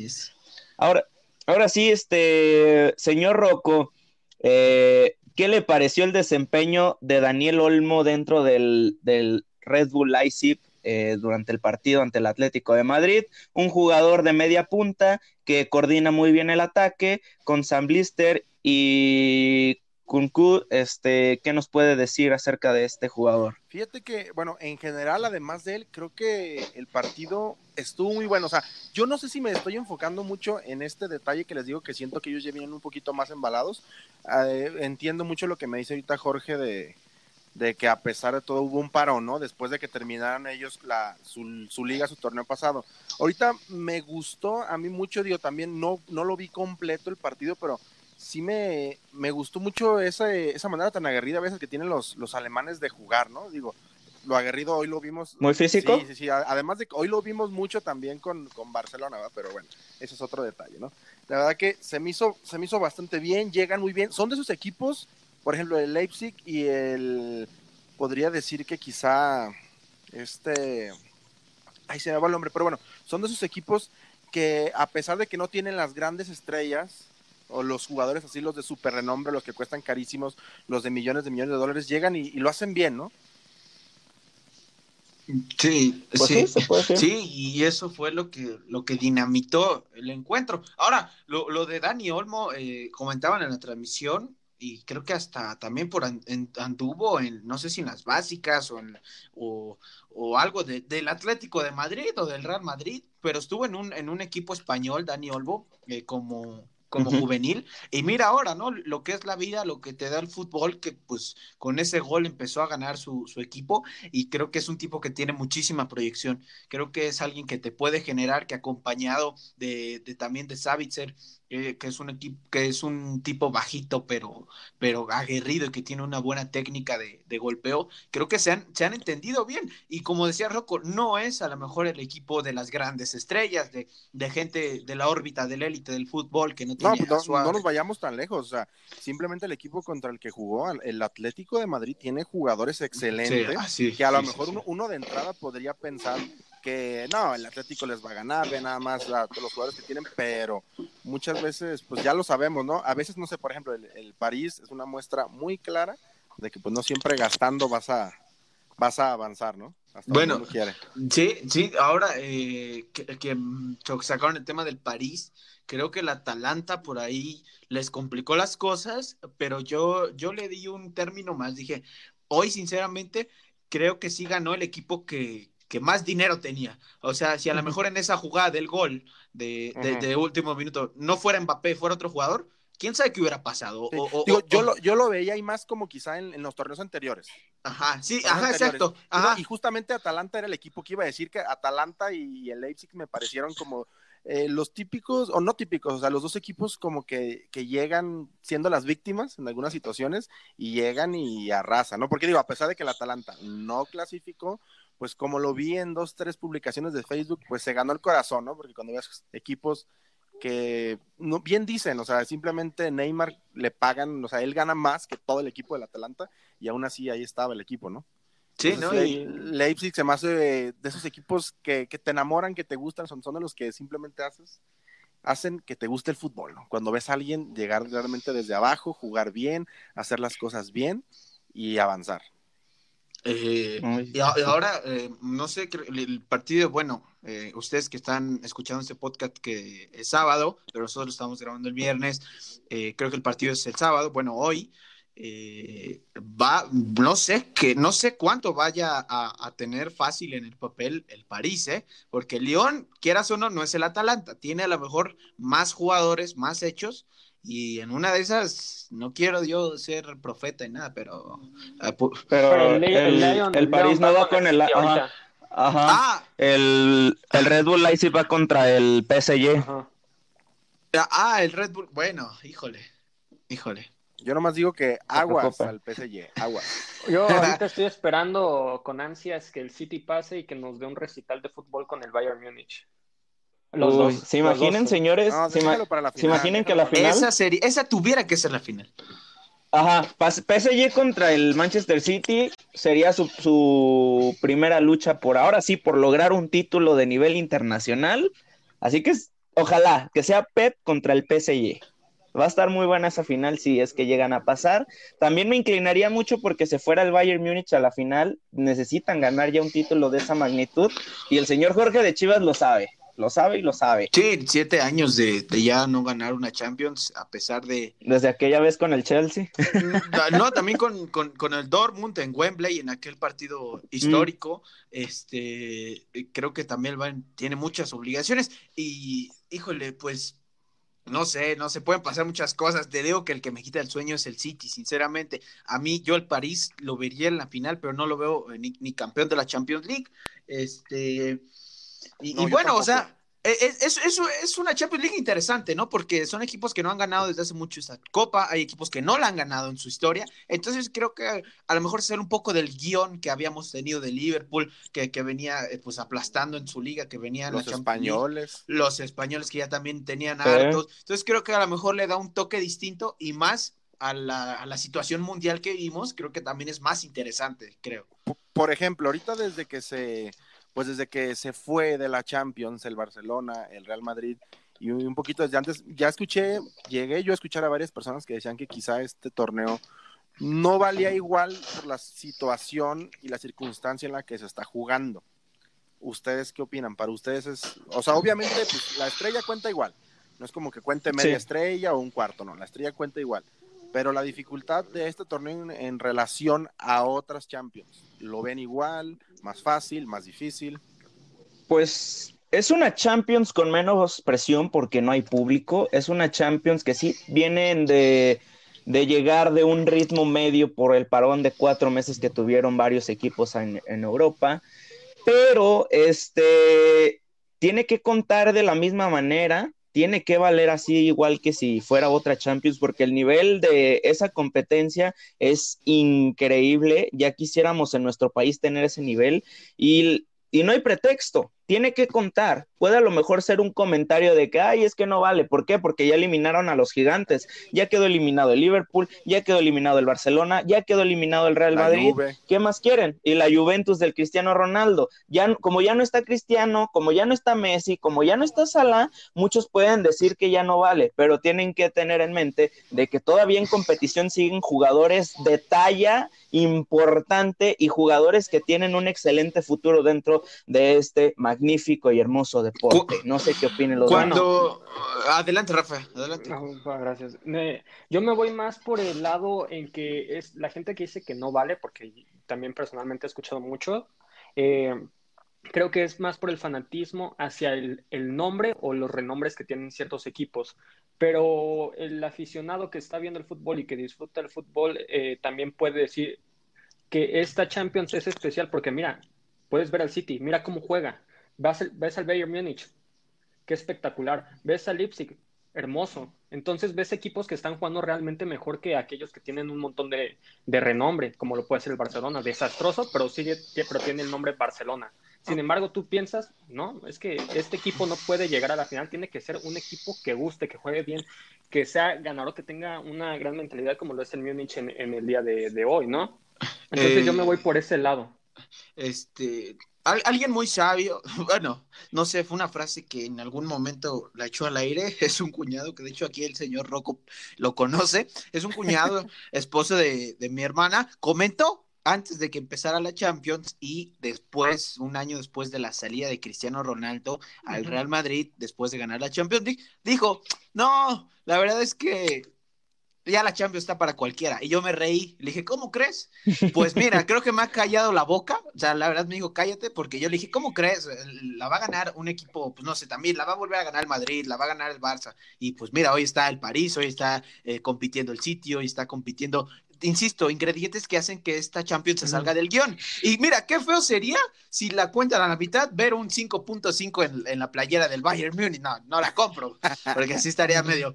Ahora, ahora sí, este señor Rocco, eh, ¿qué le pareció el desempeño de Daniel Olmo dentro del, del Red Bull Leipzig eh, durante el partido ante el Atlético de Madrid, un jugador de media punta que coordina muy bien el ataque con Sam Blister y Kunku, este, ¿qué nos puede decir acerca de este jugador? Fíjate que, bueno, en general, además de él, creo que el partido estuvo muy bueno. O sea, yo no sé si me estoy enfocando mucho en este detalle que les digo que siento que ellos ya vienen un poquito más embalados. Eh, entiendo mucho lo que me dice ahorita Jorge de, de que a pesar de todo hubo un paro, ¿no? Después de que terminaran ellos la, su, liga, su torneo pasado. Ahorita me gustó a mí mucho, digo, también no, no lo vi completo el partido, pero sí me, me gustó mucho esa, esa manera tan aguerrida a veces que tienen los, los alemanes de jugar, ¿no? Digo, lo aguerrido hoy lo vimos. ¿Muy físico? Sí, sí, sí. Además de que hoy lo vimos mucho también con, con Barcelona, ¿verdad? Pero bueno, eso es otro detalle, ¿no? La verdad que se me hizo, se me hizo bastante bien, llegan muy bien. Son de esos equipos por ejemplo, el Leipzig y el, podría decir que quizá, este, ay, se me va el nombre, pero bueno, son de esos equipos que a pesar de que no tienen las grandes estrellas, o los jugadores así, los de super renombre, los que cuestan carísimos, los de millones de millones de dólares, llegan y, lo hacen bien, ¿no? Sí, pues sí, sí, y eso fue lo que, lo que dinamitó el encuentro. Ahora, lo, lo de Dani Olmo, eh, comentaban en la transmisión, y creo que hasta también por anduvo en, no sé si en las básicas o, en, o, algo del Atlético de Madrid o del Real Madrid, pero estuvo en un, en un equipo español, Dani Olmo, eh, como, como juvenil. Y mira ahora, ¿no? Lo que es la vida, lo que te da el fútbol, que pues con ese gol empezó a ganar su, su equipo y creo que es un tipo que tiene muchísima proyección. Creo que es alguien que te puede generar, que acompañado de, de también de Savitzer, que es un equipo, que es un tipo bajito, pero, pero aguerrido y que tiene una buena técnica de, de, golpeo, creo que se han, se han entendido bien. Y como decía Rocco, no es a lo mejor el equipo de las grandes estrellas, de, de gente de la órbita del élite del fútbol que no tiene. No, pues no, nos vayamos tan lejos. O sea, simplemente el equipo contra el que jugó, el Atlético de Madrid, tiene jugadores excelentes. que a lo mejor uno, uno de entrada podría pensar que no, el Atlético les va a ganar, ve nada más a todos los jugadores que tienen, pero muchas veces, pues ya lo sabemos, ¿no? A veces, no sé, por ejemplo, el, París es una muestra muy clara de que pues no siempre gastando vas a, vas a avanzar, ¿no? bueno, sí, sí, ahora eh, que, que, sacaron el tema del París, creo que el Atalanta por ahí les complicó las cosas, pero yo, yo le di un término más, dije, hoy sinceramente creo que sí ganó el equipo que, que más dinero tenía. O sea, si a lo mejor en esa jugada del gol de, de, último minuto no fuera Mbappé, fuera otro jugador, quién sabe qué hubiera pasado. yo, Lo, yo lo veía y más como quizá en, los torneos anteriores. Ajá, sí, ajá, exacto. Y justamente Atalanta era el equipo que iba a decir que Atalanta y el Leipzig me parecieron como eh, los típicos, o no típicos, o sea, los dos equipos como que, que, llegan siendo las víctimas en algunas situaciones y llegan y arrasan, ¿no? Porque digo, a pesar de que el Atalanta no clasificó, pues como lo vi en dos, tres publicaciones de Facebook, pues se ganó el corazón, ¿no? Porque cuando ves equipos que no, bien dicen, o sea, simplemente Neymar le pagan, o sea, él gana más que todo el equipo del Atalanta y aún así ahí estaba el equipo, ¿no? Sí, ¿no? Y... Leipzig se me hace de, esos equipos que, que, te enamoran, que te gustan, son, son de los que simplemente haces, hacen que te guste el fútbol, ¿no? Cuando ves a alguien llegar realmente desde abajo, jugar bien, hacer las cosas bien y avanzar. Eh, y, ahora, eh, no sé, el partido, bueno, eh, ustedes que están escuchando este podcast que es sábado, pero nosotros lo estamos grabando el viernes, creo que el partido es el sábado, bueno, hoy va, no sé que, no sé cuánto vaya a, tener fácil en el papel el París, ¿eh? porque el Lyon, quieras o no, no es el Atalanta, tiene a lo mejor más jugadores, más hechos, y en una de esas, no quiero yo ser profeta y nada, pero. Ah, pero el, París no va con el. Ajá. Ah. El, el, Red Bull Leipzig va contra el PSG. Ah, el Red Bull. Bueno, híjole. Híjole. Yo nomás digo que aguas al PSG, agua. Yo *laughs* ahorita estoy esperando con ansias que el City pase y que nos dé un recital de fútbol con el Bayern Múnich. Los ¿Se imaginen, señores? se, imaginen que la final. Esa, serie, esa tuviera que ser la final. Ajá, PSG contra el Manchester City sería su, su, primera lucha por ahora sí, por lograr un título de nivel internacional. Así que ojalá que sea Pep contra el PSG. Va a estar muy buena esa final si es que llegan a pasar. También me inclinaría mucho porque se fuera el Bayern Múnich a la final. Necesitan ganar ya un título de esa magnitud y el señor Jorge de Chivas lo sabe lo sabe y lo sabe. Sí, siete años de, ya no ganar una Champions, a pesar de... Desde aquella vez con el Chelsea. No, también con, el Dortmund en Wembley, en aquel partido histórico, este, creo que también tiene muchas obligaciones y, híjole, pues no sé, no se pueden pasar muchas cosas. Te digo que el que me quita el sueño es el City, sinceramente. A mí, yo el París lo vería en la final, pero no lo veo eh, ni, campeón de la Champions League. Este, y, bueno, o sea, e, e, es, es, es, una Champions League interesante, ¿no? Porque son equipos que no han ganado desde hace mucho esta copa, hay equipos que no la han ganado en su historia, entonces creo que a lo mejor ser un poco del guion que habíamos tenido de Liverpool, que, que venía eh, pues aplastando en su liga, que venían los españoles. los españoles que ya también tenían hartos, entonces creo que a lo mejor le da un toque distinto y más a la, a la situación mundial que vimos, creo que también es más interesante, creo. Por ejemplo, ahorita desde que se pues desde que se fue de la Champions el Barcelona, el Real Madrid y un poquito desde antes, ya escuché, llegué yo a escuchar a varias personas que decían que quizá este torneo no valía igual por la situación y la circunstancia en la que se está jugando. ¿Ustedes qué opinan? Para ustedes es, o sea, obviamente pues, la estrella cuenta igual. No es como que cuente media estrella o un cuarto, no, la estrella cuenta igual. Pero la dificultad de este torneo en relación a otras Champions, ¿lo ven igual? ¿Más fácil? ¿Más difícil? Pues es una Champions con menos presión porque no hay público. Es una Champions que sí vienen de, de llegar de un ritmo medio por el parón de cuatro meses que tuvieron varios equipos en, en Europa. Pero este tiene que contar de la misma manera tiene que valer así igual que si fuera otra Champions, porque el nivel de esa competencia es increíble. Ya quisiéramos en nuestro país tener ese nivel y, y no hay pretexto tiene que contar. Puede a lo mejor ser un comentario de que, ay, es que no vale. ¿Por qué? Porque ya eliminaron a los gigantes. Ya quedó eliminado el Liverpool, ya quedó eliminado el Barcelona, ya quedó eliminado el Real Madrid. ¿Qué más quieren? Y la Juventus del Cristiano Ronaldo. Ya, como ya no está Cristiano, como ya no está Messi, como ya no está Salah, muchos pueden decir que ya no vale, pero tienen que tener en mente de que todavía en competición siguen jugadores de talla importante y jugadores que tienen un excelente futuro dentro de este magnífico y hermoso deporte. No sé qué opinen los Cuando... Adelante, Rafa, adelante. gracias. yo me voy más por el lado en que es la gente que dice que no vale, porque también personalmente he escuchado mucho. Eh, creo que es más por el fanatismo hacia el, nombre o los renombres que tienen ciertos equipos. Pero el aficionado que está viendo el fútbol y que disfruta el fútbol eh, también puede decir que esta Champions es especial porque mira, puedes ver al City, mira cómo juega, ves, al Bayern Múnich, qué espectacular. Ves al Leipzig, hermoso. Entonces ves equipos que están jugando realmente mejor que aquellos que tienen un montón de, renombre, como lo puede ser el Barcelona. Desastroso, pero sigue, pero tiene el nombre Barcelona. Sin embargo, tú piensas, no, es que este equipo no puede llegar a la final, tiene que ser un equipo que guste, que juegue bien, que sea ganador, que tenga una gran mentalidad como lo es el Múnich en, el día de, hoy, ¿no? Entonces yo me voy por ese lado. Este, alguien muy sabio, *laughs* bueno, no sé, fue una frase que en algún momento la echó al aire, *laughs* es un cuñado, que de hecho aquí el señor Rocco lo conoce, es un cuñado, *laughs* esposo de, mi hermana, comentó antes de que empezara la Champions y después, un año después de la salida de Cristiano Ronaldo al Real Madrid, después de ganar la Champions, dijo, no, la verdad es que ya la Champions está para cualquiera. Y yo me reí, le dije, ¿cómo crees? Pues mira, *laughs* creo que me ha callado la boca, o sea, la verdad me dijo, cállate, porque yo le dije, ¿cómo crees? La va a ganar un equipo, pues no sé, también la va a volver a ganar el Madrid, la va a ganar el Barça. Y pues mira, hoy está el París, hoy está eh, compitiendo el sitio, hoy está compitiendo insisto, ingredientes que hacen que esta Champions se salga del guion. Y mira, qué feo sería si la cuentan a la mitad, ver un 5.5 en, en, la playera del Bayern Munich. No, no la compro, *laughs* porque así estaría medio,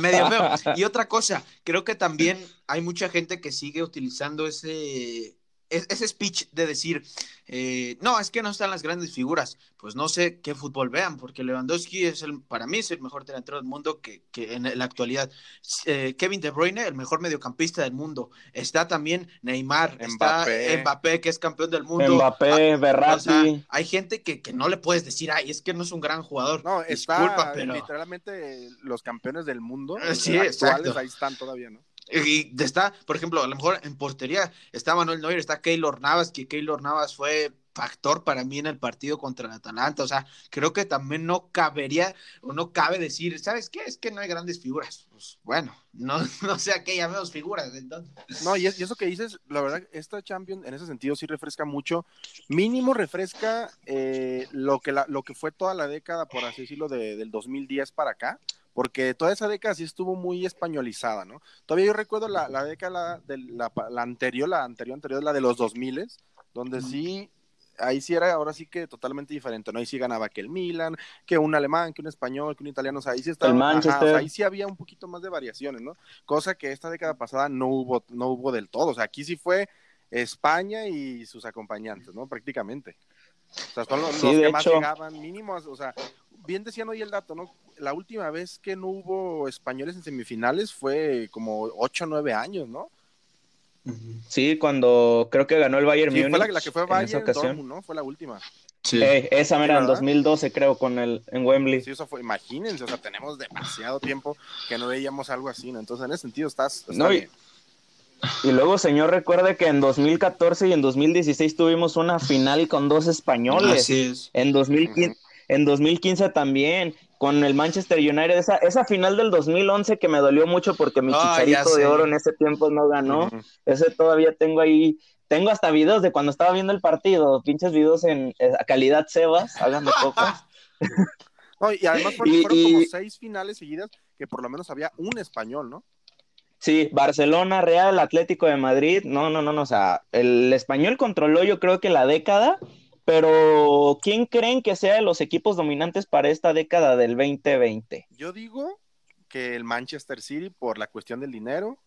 medio feo. Y otra cosa, creo que también hay mucha gente que sigue utilizando ese ese speech de decir, eh, no, es que no están las grandes figuras, pues no sé qué fútbol vean, porque Lewandowski es el, para mí es el mejor delantero del mundo que, en la actualidad. Eh, Kevin De Bruyne, el mejor mediocampista del mundo. Está también Neymar, Mbappé. está Mbappé, que es campeón del mundo. Mbappé, ah, hay gente que, no le puedes decir, ay, es que no es un gran jugador. No, está literalmente los campeones del mundo. Sí, actuales, ahí están todavía, ¿no? Y está, por ejemplo, a lo mejor en portería está Manuel Neuer, está Keylor Navas, que Keylor Navas fue factor para mí en el partido contra el Atalanta. O sea, creo que también no cabería o no cabe decir, ¿sabes qué? Es que no hay grandes figuras. Pues bueno, no, *laughs* no sé a qué llamemos figuras entonces. No, y, eso que dices, la verdad, esta Champions en ese sentido sí refresca mucho. Mínimo refresca eh, lo, que la, lo que fue toda la década, por así decirlo, de, del 2010 para acá porque toda esa década sí estuvo muy españolizada, ¿no? Todavía yo recuerdo la, la década de la, la, anterior, la anterior, anterior, la de los 2000, donde sí, ahí sí era ahora sí que totalmente diferente, ¿no? Ahí sí ganaba que el Milan, que un alemán, que un español, que un italiano, o sea, ahí sí estaba, ahí sí había un poquito más de variaciones, ¿no? Cosa que esta década pasada no hubo, no hubo del todo, o sea, aquí sí fue España y sus acompañantes, ¿no? Prácticamente. O sea, son los, que más llegaban mínimos, o sea, bien decían hoy el dato, ¿no? La última vez que no hubo españoles en semifinales fue como 8 o 9 años, ¿no? Sí, cuando creo que ganó el Bayern sí, Fue la, que fue Bayern, Dortmund, ¿no? Fue la última. Sí. Eh, esa era en 2012, creo, con el en Wembley. Sí, eso fue, imagínense, o sea, tenemos demasiado tiempo que no veíamos algo así, ¿no? Entonces, en ese sentido, estás. no, bien. Y, y, luego, señor, recuerde que en 2014 y en 2016 tuvimos una final con dos españoles. Así es. En 2015. En 2015 también, con el Manchester United, esa, esa final del 2011 que me dolió mucho porque mi chicharito de oro en ese tiempo no ganó. Ese todavía tengo ahí, tengo hasta videos de cuando estaba viendo el partido, pinches videos en calidad Sebas, háganme pocos. *laughs* y además fueron, como seis finales seguidas que por lo menos había un español, ¿no? Sí, Barcelona, Real, Atlético de Madrid, no, no, no, no, o sea, el español controló yo creo que la década, pero ¿quién creen que sea de los equipos dominantes para esta década del 2020? Yo digo que el Manchester City por la cuestión del dinero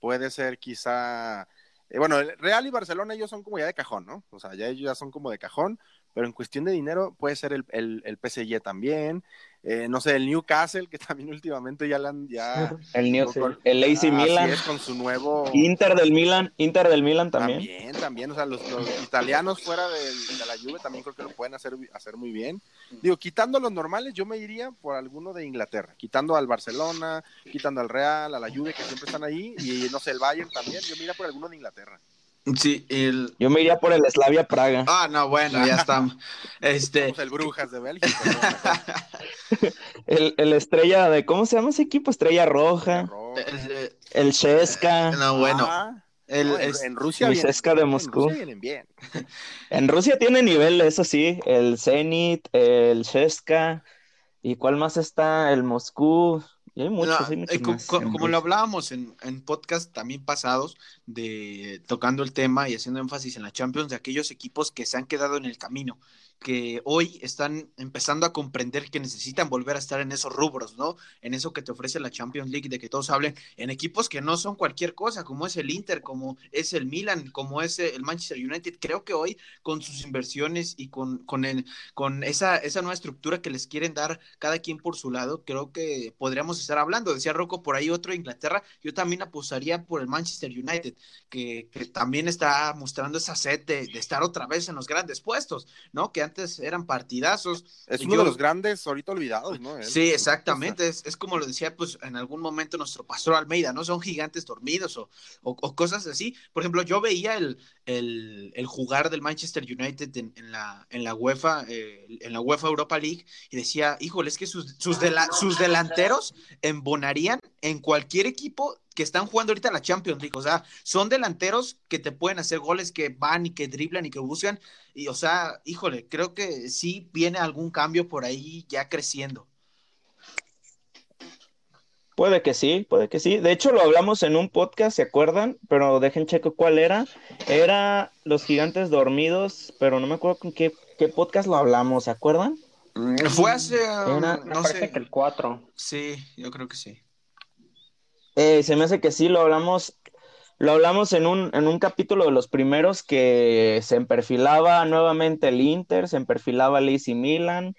puede ser quizá, eh, bueno, el Real y Barcelona ellos son como ya de cajón, ¿no? O sea, ya ellos ya son como de cajón, pero en cuestión de dinero puede ser el, el, el PSG también, eh, no sé, el Newcastle, que *laughs* también últimamente ya, han, ya el, New, el AC Milan, con su nuevo Inter del Milan, Inter del Milan también. También, también, o sea, los, italianos fuera de, la Juve también creo que lo pueden hacer, hacer muy bien. Digo, quitando los normales, yo me iría por alguno de Inglaterra, quitando al Barcelona, quitando al Real, a la Juve que siempre están ahí y no sé, el Bayern también, yo me iría por alguno de Inglaterra. Sí, el... Yo me iría por el Slavia Praga. Ah, no, bueno, ya estamos. *laughs* Este... el Brujas de Bélgica. *laughs* el, el, Estrella de, ¿cómo se llama ese equipo? Estrella Roja. El, el Cheska. No, bueno. Ah, el, en, Rusia el Cheska de Moscú. En Rusia vienen bien. *laughs* en Rusia tiene nivel, eso sí. El Zenit, el Cheska. ¿Y cuál más está? El Moscú. Y hay muchos, eh, como, lo hablábamos en, en podcast también pasados, de tocando el tema y haciendo énfasis en la Champions, de aquellos equipos que se han quedado en el camino, que hoy están empezando a comprender que necesitan volver a estar en esos rubros, ¿no? En eso que te ofrece la Champions League, de que todos hablen en equipos que no son cualquier cosa, como es el Inter, como es el Milan, como es el Manchester United. Creo que hoy, con sus inversiones y con, con, con esa, esa nueva estructura que les quieren dar cada quien por su lado, creo que podríamos estar hablando. Decía Rocco por ahí otro Inglaterra, yo también apostaría por el Manchester United, que, también está mostrando esa sed de, de estar otra vez en los grandes puestos, ¿no? Que antes eran partidazos. Es uno de los grandes ahorita olvidados, ¿no? Sí, exactamente. Es, es, como lo decía, pues en algún momento nuestro pastor Almeida, ¿no? Son gigantes dormidos o, o, cosas así. Por ejemplo, yo veía el, el, el jugar del Manchester United en, la, en la UEFA, eh, en la UEFA Europa League, y decía, híjole, es que sus, sus, de sus delanteros embonarían en cualquier equipo que están jugando ahorita la Champions League. O sea, son delanteros que te pueden hacer goles, que van y que driblan y que buscan. Y, o sea, híjole, creo que sí viene algún cambio por ahí ya creciendo. Puede que sí, puede que sí. De hecho, lo hablamos en un podcast, ¿se acuerdan? Pero dejen checo cuál era. Era Los Gigantes Dormidos, pero no me acuerdo con qué, qué podcast lo hablamos, ¿se acuerdan? Fue hace, no sé. que el 4. Sí, yo creo que sí. Eh, se me hace que sí, lo hablamos, lo hablamos en un, en un capítulo de los primeros que se perfilaba nuevamente el Inter, se perfilaba el AC Milan.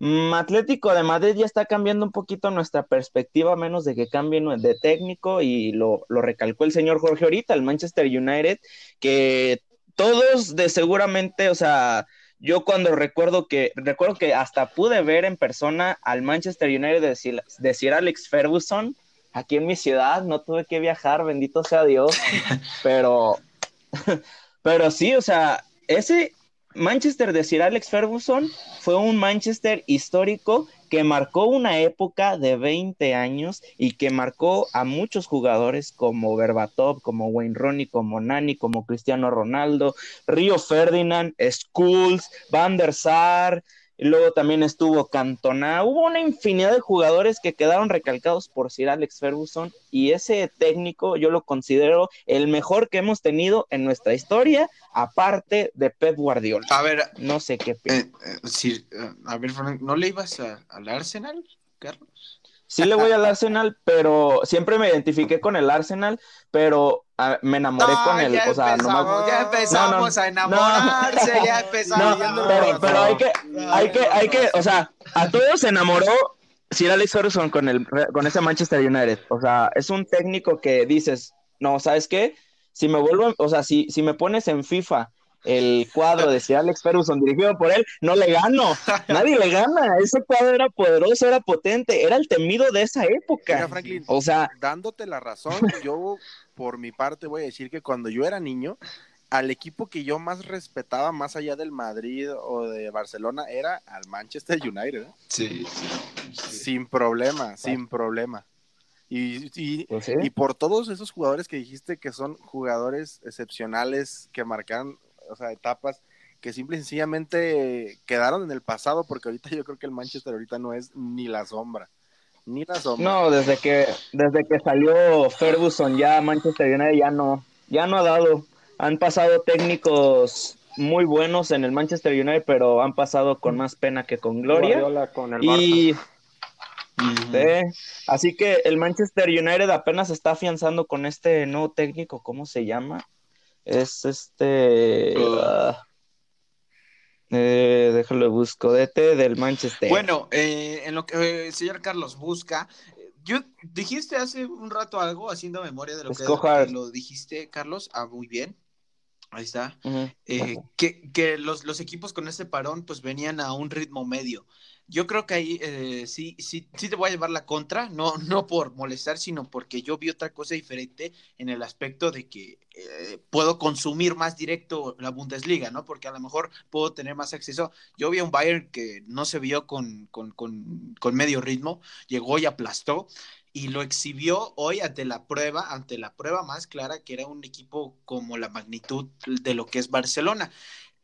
Mm, Atlético de Madrid ya está cambiando un poquito nuestra perspectiva, menos de que cambie de técnico, y lo, lo recalcó el señor Jorge ahorita, el Manchester United, que todos de seguramente, o sea, yo cuando recuerdo que, recuerdo que hasta pude ver en persona al Manchester United decir, decir Alex Ferguson, aquí en mi ciudad, no tuve que viajar, bendito sea Dios, *laughs* pero, *laughs* pero sí, o sea, ese Manchester de Sir Alex Ferguson fue un Manchester histórico que marcó una época de 20 años y que marcó a muchos jugadores como Berbatov, como Wayne Rooney, como Nani, como Cristiano Ronaldo, Río Ferdinand, Schools, Van der Sar, luego también estuvo Cantona. Hubo una infinidad de jugadores que quedaron recalcados por Sir Alex Ferguson y ese técnico yo lo considero el mejor que hemos tenido en nuestra historia, aparte de Pep Guardiola. A ver, no sé qué. Eh, eh, eh, a ver, ¿no le ibas al Arsenal, Carlos? Sí le voy al Arsenal, pero siempre me identifiqué con el Arsenal, pero me enamoré con él. O sea, no Ya empezamos a enamorarse, ya empezamos. pero, pero hay que, hay que, hay que, o sea, a todos se enamoró Sir Alex Ferguson con el, con ese Manchester United. O sea, es un técnico que dices, no, ¿sabes qué? Si me vuelvo, o sea, si, si me pones en FIFA el cuadro de Sir Alex Ferguson dirigido por él, no le gano. Nadie le gana. Ese cuadro era poderoso, era potente, era el temido de esa época. o sea, dándote la razón, yo por mi parte voy a decir que cuando yo era niño, al equipo que yo más respetaba más allá del Madrid o de Barcelona era al Manchester United. ¿eh? Sí, Sin problema, sin problema. Y, y, pues y, por todos esos jugadores que dijiste que son jugadores excepcionales que marcaron o sea, etapas que simple y sencillamente quedaron en el pasado, porque ahorita yo creo que el Manchester ahorita no es ni la sombra. Ni la sombra. No, desde que, desde que salió Ferguson ya Manchester United ya no, ya no ha dado. Han pasado técnicos muy buenos en el Manchester United, pero han pasado con más pena que con gloria. Con el y así que el Manchester United apenas está afianzando con este nuevo técnico, ¿cómo se llama? Es este. Ah, eh, déjalo busco. DT del Manchester. Bueno, eh, en lo que el eh, señor Carlos busca. Yo dijiste hace un rato algo haciendo memoria de lo que, lo dijiste, Carlos. Ah, muy bien. Ahí está. que, que los, los, equipos con este parón pues venían a un ritmo medio yo creo que ahí eh, sí, sí, sí te voy a llevar la contra, no, no por molestar, sino porque yo vi otra cosa diferente en el aspecto de que eh, puedo consumir más directo la Bundesliga, ¿no? Porque a lo mejor puedo tener más acceso. Yo vi a un Bayern que no se vio con, con, con, con medio ritmo, llegó y aplastó y lo exhibió hoy ante la prueba, ante la prueba más clara que era un equipo como la magnitud de lo que es Barcelona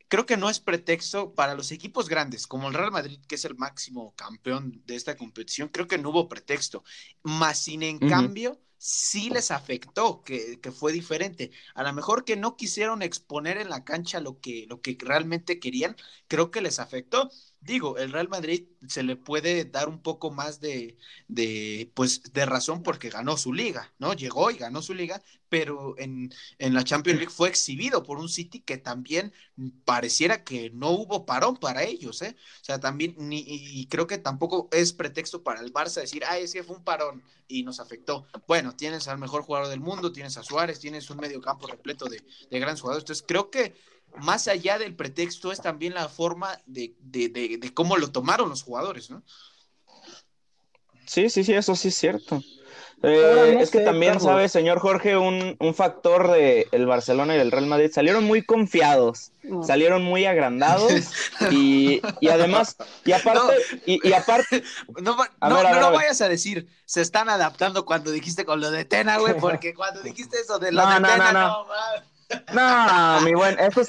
creo que no es pretexto para los equipos grandes, como el Real Madrid, que es el máximo campeón de esta competición, creo que no hubo pretexto. Más sin en cambio, sí les afectó, que, que, fue diferente. A lo mejor que no quisieron exponer en la cancha lo que, lo que realmente querían, creo que les afectó digo, el Real Madrid se le puede dar un poco más de, de, pues, de razón porque ganó su liga, ¿no? Llegó y ganó su liga, pero en, en, la Champions League fue exhibido por un City que también pareciera que no hubo parón para ellos, ¿eh? O sea, también, ni, y creo que tampoco es pretexto para el Barça decir, ah, es que fue un parón y nos afectó. Bueno, tienes al mejor jugador del mundo, tienes a Suárez, tienes un medio campo repleto de, de grandes jugadores, entonces creo que más allá del pretexto es también la forma de, de, de, cómo lo tomaron los jugadores, ¿no? Sí, sí, sí, eso sí es cierto. Eh, es que también, sabe, señor Jorge, un, un factor de el Barcelona y el Real Madrid salieron muy confiados, salieron muy agrandados *laughs* y, y además, y aparte, y, aparte, *laughs* no, no, no, vayas a decir, se están adaptando cuando dijiste con lo de Tena, güey, porque cuando dijiste eso de lo de Tena, no, no, mi buen, estos,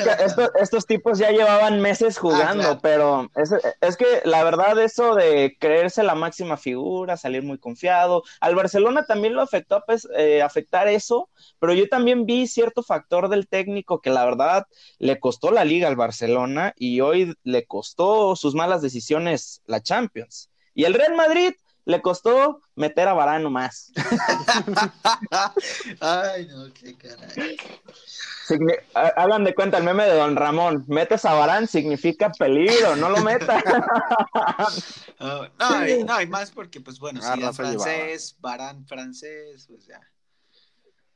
estos, tipos ya llevaban meses ah, jugando, pero es, es, que la verdad eso de creerse la máxima figura, salir muy confiado, al Barcelona también lo afectó pues, eh, afectar eso, pero yo también vi cierto factor del técnico que la verdad le costó la liga al Barcelona y hoy le costó sus malas decisiones la Champions. Y el Real Madrid le costó meter a Varano más. Ay, no, qué caray. Hagan de cuenta el meme de Don Ramón. Metes a Varán significa peligro, no lo metas. *laughs* Oh, no, y, no, más porque, pues bueno, ah, si es francés, Varán francés, pues ya.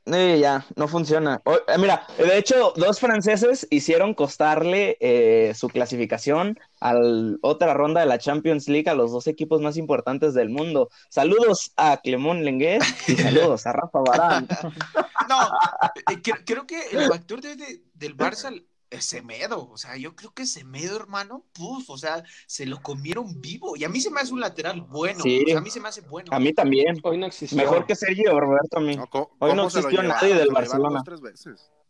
Sí, ya, no funciona. Eh, mira, de hecho, dos franceses hicieron costarle eh, su clasificación a otra ronda de la Champions League a los dos equipos más importantes del mundo. Saludos a Clemón Lenguet y *laughs* saludos a Rafa Barán. No, eh, creo, que el factor de, del Barça Semedo, o sea, yo creo que Semedo, hermano, puf, o sea, se lo comieron vivo. Y a mí se me hace un lateral bueno, a mí se me hace bueno. A mí también. Hoy no existió. Mejor que Sergio Roberto a mí. Hoy no existió nadie del Barcelona.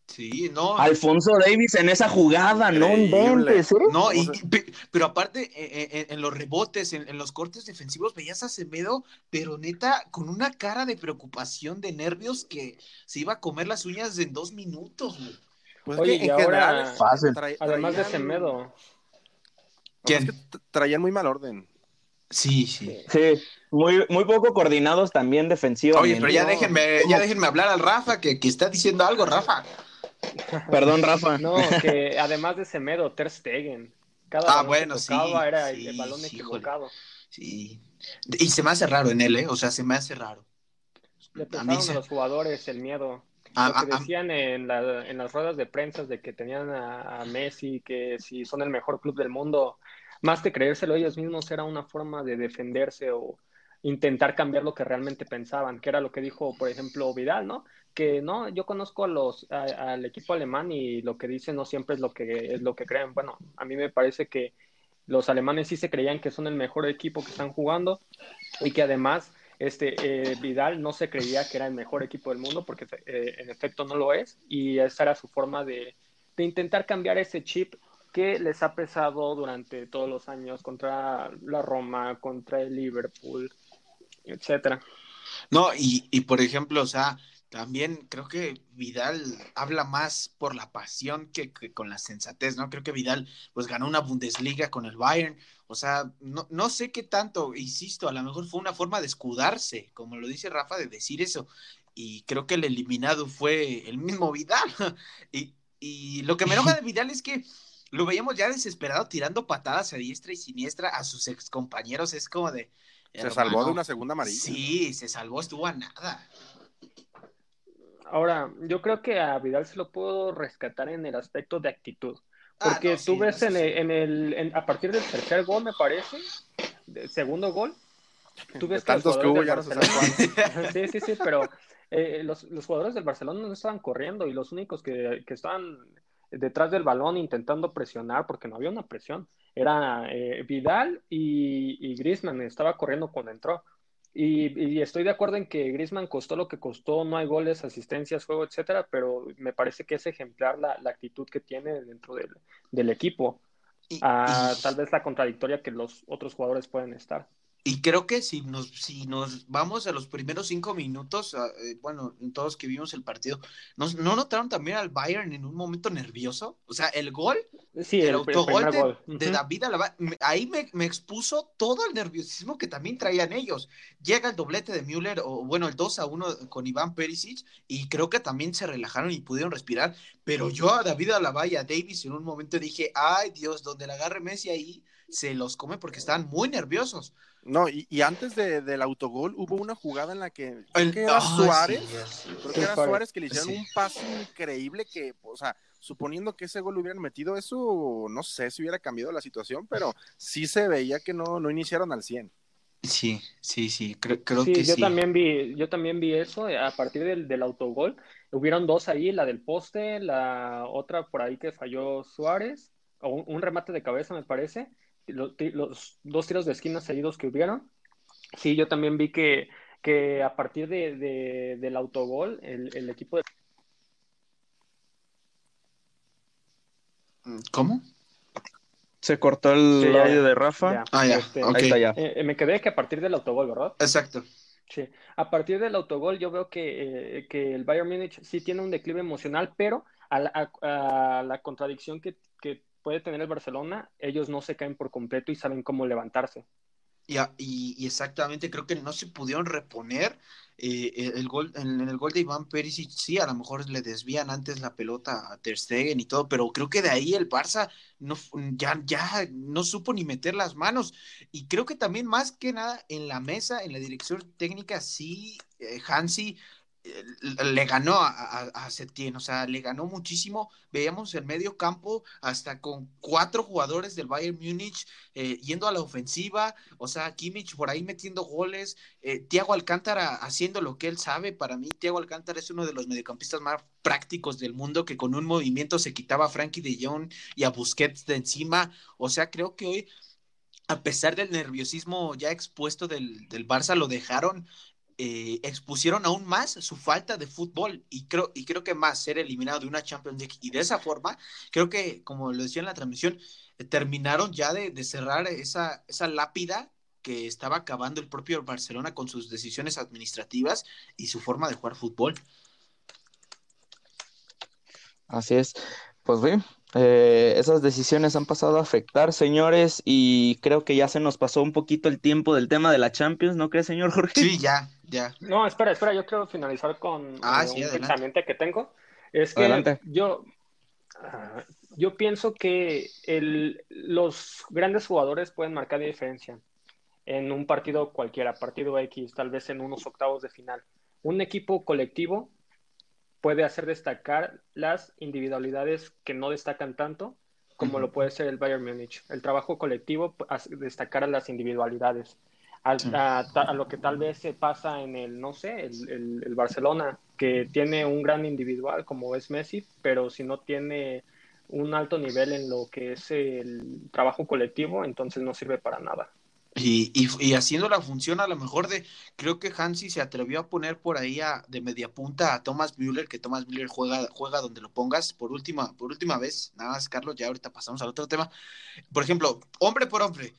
Sí, no. Alfonso Davis en esa jugada, no inventes. ¿eh? No, y, pero aparte, eh, eh, en, los rebotes, en, los cortes defensivos, veías a Semedo, pero neta, con una cara de preocupación, de nervios, que se iba a comer las uñas en dos minutos. Pues Oye, en general, fácil. además de Semedo. ¿Quién? traían muy mal orden. Sí, sí. Sí, muy, muy poco coordinados también defensivamente. Oye, pero ya déjenme, ya déjenme hablar al Rafa, que, que está diciendo algo, Rafa. Perdón, Rafa. No, que además de Semedo, Ter Stegen. Cada ah, bueno, sí. Era el balón equivocado. Sí. Y se me hace raro en él, ¿eh? O sea, se me hace raro. Le a, a los jugadores el miedo. Ah, lo que ah, ah. decían en, la, en, las ruedas de prensa de que tenían a, Messi, que si son el mejor club del mundo, más que creérselo ellos mismos era una forma de defenderse o intentar cambiar lo que realmente pensaban, que era lo que dijo, por ejemplo, Vidal, ¿no? Que no, yo conozco a los, al equipo alemán y lo que dicen no siempre es lo que es lo que creen. Bueno, a mí me parece que los alemanes sí se creían que son el mejor equipo que están jugando y que además este, eh, Vidal no se creía que era el mejor equipo del mundo porque eh, en efecto no lo es y esa era su forma de, intentar cambiar ese chip ¿qué les ha pesado durante todos los años contra la Roma, contra el Liverpool, etcétera? No, y, y por ejemplo, o sea, también creo que Vidal habla más por la pasión que, con la sensatez, ¿no? Creo que Vidal pues ganó una Bundesliga con el Bayern, o sea, no, no sé qué tanto, insisto, a lo mejor fue una forma de escudarse, como lo dice Rafa, de decir eso, y creo que el eliminado fue el mismo Vidal, *laughs* y, y lo que me enoja de *laughs* Vidal es que lo veíamos ya desesperado tirando patadas a diestra y siniestra a sus ex compañeros, es como de... Se salvó de una segunda amarilla. Sí, se salvó, estuvo a nada. Ahora, yo creo que a Vidal se lo puedo rescatar en el aspecto de actitud. Ah, porque tú ves en, el, a partir del tercer gol, me parece, segundo gol, *laughs* tú ves tantos que hubo ya no *laughs* Sí, sí, sí, pero eh, los, los, jugadores del Barcelona no estaban corriendo y los únicos que, que estaban detrás del balón intentando presionar, porque no había una presión, era eh, Vidal y, y Griezmann, estaba corriendo cuando entró. Y, estoy de acuerdo en que Griezmann costó lo que costó, no hay goles, asistencias, juego, etcétera, pero me parece que es ejemplar la, la actitud que tiene dentro del, del equipo. a, tal vez la contradictoria que los otros jugadores pueden estar. Y creo que si nos, si nos vamos a los primeros cinco minutos, ah, eh, bueno, todos que vimos el partido, ¿no notaron también al Bayern en un momento nervioso? O sea, el gol, sí, el, autogol de, David Alaba, ahí me, expuso todo el nerviosismo que también traían ellos. Llega el doblete de Müller, o bueno, el 2 a 1 con Iván Perisic, y creo que también se relajaron y pudieron respirar. Pero yo a David Alaba y a Davis en un momento dije, ay Dios, donde la agarre Messi ahí, se los come porque estaban muy nerviosos. No, y, antes del autogol hubo una jugada en la que, creo que era Suárez, creo que era Suárez que le hicieron un pase increíble que, o sea, suponiendo que ese gol lo hubieran metido, eso no sé si hubiera cambiado la situación, pero sí se veía que no, no iniciaron al 100. Sí, sí, sí, creo, creo que yo sí. También vi, yo también vi eso a partir del, del autogol. Hubieron dos ahí, la del poste, la otra por ahí que falló Suárez, o un remate de cabeza me parece, los, dos tiros de esquina seguidos que hubieron, sí, yo también vi que, que a partir de, del autogol, el, equipo de... ¿Cómo? Se cortó el audio de Rafa. ah, ya. Este, ya. Eh, me quedé que a partir del autogol, ¿verdad? Exacto. Sí, a partir del autogol yo veo que, eh, que el Bayern Múnich sí tiene un declive emocional, pero a la, a la contradicción que, que, puede tener el Barcelona, ellos no se caen por completo y saben cómo levantarse. Y, y, exactamente, creo que no se pudieron reponer eh, el gol, en, el gol de Iván Perisic, sí, a lo mejor le desvían antes la pelota a Ter Stegen y todo, pero creo que de ahí el Barça no, ya, ya no supo ni meter las manos. Y creo que también más que nada en la mesa, en la dirección técnica, sí, eh, Hansi le ganó a, a, o sea, le ganó muchísimo. Veíamos el medio campo hasta con cuatro jugadores del Bayern Múnich eh, yendo a la ofensiva, o sea, Kimmich por ahí metiendo goles, eh, Thiago Alcántara haciendo lo que él sabe. Para mí, Thiago Alcántara es uno de los mediocampistas más prácticos del mundo que con un movimiento se quitaba a Frankie de Jong y a Busquets de encima. O sea, creo que hoy a pesar del nerviosismo ya expuesto del, del Barça, lo dejaron eh, expusieron aún más su falta de fútbol y creo, y creo que más ser eliminado de una Champions League y de esa forma, creo que como lo decía en la transmisión, eh, terminaron ya de, cerrar esa, esa lápida que estaba acabando el propio Barcelona con sus decisiones administrativas y su forma de jugar fútbol. Así es. Pues bien, eh, esas decisiones han pasado a afectar, señores, y creo que ya se nos pasó un poquito el tiempo del tema de la Champions, ¿no crees, señor Jorge? Sí, ya, ya. No, espera, espera, yo quiero finalizar con ah, un pensamiento que tengo. Es que yo, ah, yo pienso que el, los grandes jugadores pueden marcar diferencia en un partido cualquiera, partido X, tal vez en unos octavos de final. Un equipo colectivo puede hacer destacar las individualidades que no destacan tanto, como lo puede ser el Bayern Múnich. El trabajo colectivo hace destacar a las individualidades. A, lo que tal vez se pasa en el, no sé, el, el, Barcelona, que tiene un gran individual como es Messi, pero si no tiene un alto nivel en lo que es el trabajo colectivo, entonces no sirve para nada. Y, y, haciendo la función a lo mejor de, creo que Hansi se atrevió a poner por ahí a, de media punta a Thomas Müller, que Thomas Müller juega, juega donde lo pongas por última, por última vez, nada más Carlos, ya ahorita pasamos al otro tema. Por ejemplo, hombre por hombre,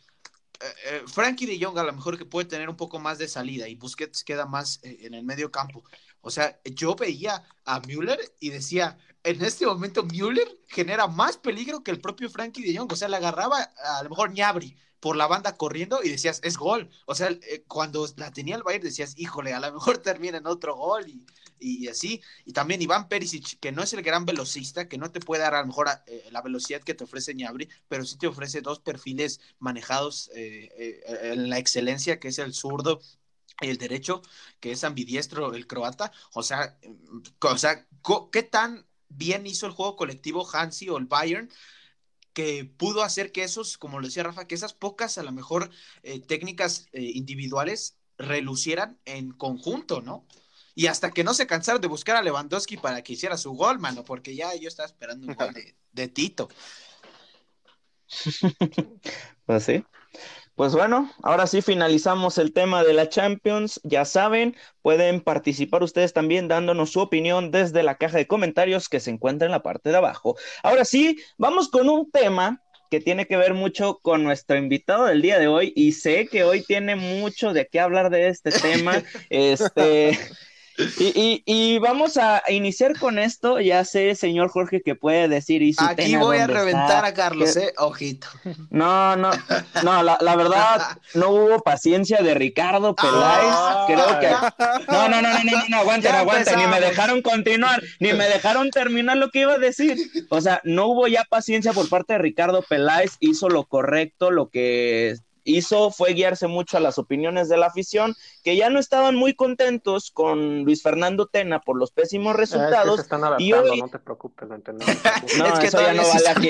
eh, eh, Frankie de Jong a lo mejor que puede tener un poco más de salida y Busquets queda más eh, en el medio campo. O sea, yo veía a Müller y decía, en este momento Müller genera más peligro que el propio Frankie de Jong. O sea, le agarraba a, lo mejor Ñabri por la banda corriendo y decías, es gol. O sea, eh, cuando la tenía el Bayern decías, híjole, a lo mejor *laughs* termina en otro gol y, y, así. Y también Iván Perisic, que no es el gran velocista, que no te puede dar a lo mejor eh, la velocidad que te ofrece Ñabri, pero sí te ofrece dos perfiles manejados eh, en la excelencia, que es el zurdo el derecho, que es ambidiestro el croata. O sea, mm, o sea, ¿qué tan bien hizo el juego colectivo Hansi o el Bayern? Que pudo hacer que esos, como lo decía Rafa, que esas pocas a lo mejor eh, técnicas eh, individuales relucieran en conjunto, ¿no? Y hasta que no se cansaron de buscar a Lewandowski para que hiciera su gol, mano, porque ya yo estaba esperando un gol de, *laughs* de Tito. pues sí. Pues bueno, ahora sí finalizamos el tema de la Champions. Ya saben, pueden participar ustedes también dándonos su opinión desde la caja de comentarios que se encuentra en la parte de abajo. Ahora sí, vamos con un tema que tiene que ver mucho con nuestro invitado del día de hoy y sé que hoy tiene mucho de qué hablar de este tema. *laughs* Este, y, y, vamos a iniciar con esto. Ya sé, señor Jorge, que puede decir. Y Aquí voy a reventar a Carlos, ¿eh? Ojito. *laughs* No, no, no, la, la, verdad, *laughs* no hubo paciencia de Ricardo Peláez. Ah. Creo que. *laughs* No, no, no, no, no, no, aguanten, aguanten. Ni me dejaron continuar, ni me dejaron terminar lo que iba a decir. O sea, no hubo ya paciencia por parte de Ricardo Peláez. Hizo lo correcto, lo que hizo fue guiarse mucho a las opiniones de la afición, que ya no estaban muy contentos con Luis Fernando Tena por los pésimos resultados. están y hoy... no te preocupes, *laughs* no, es que eso ya no vale aquí.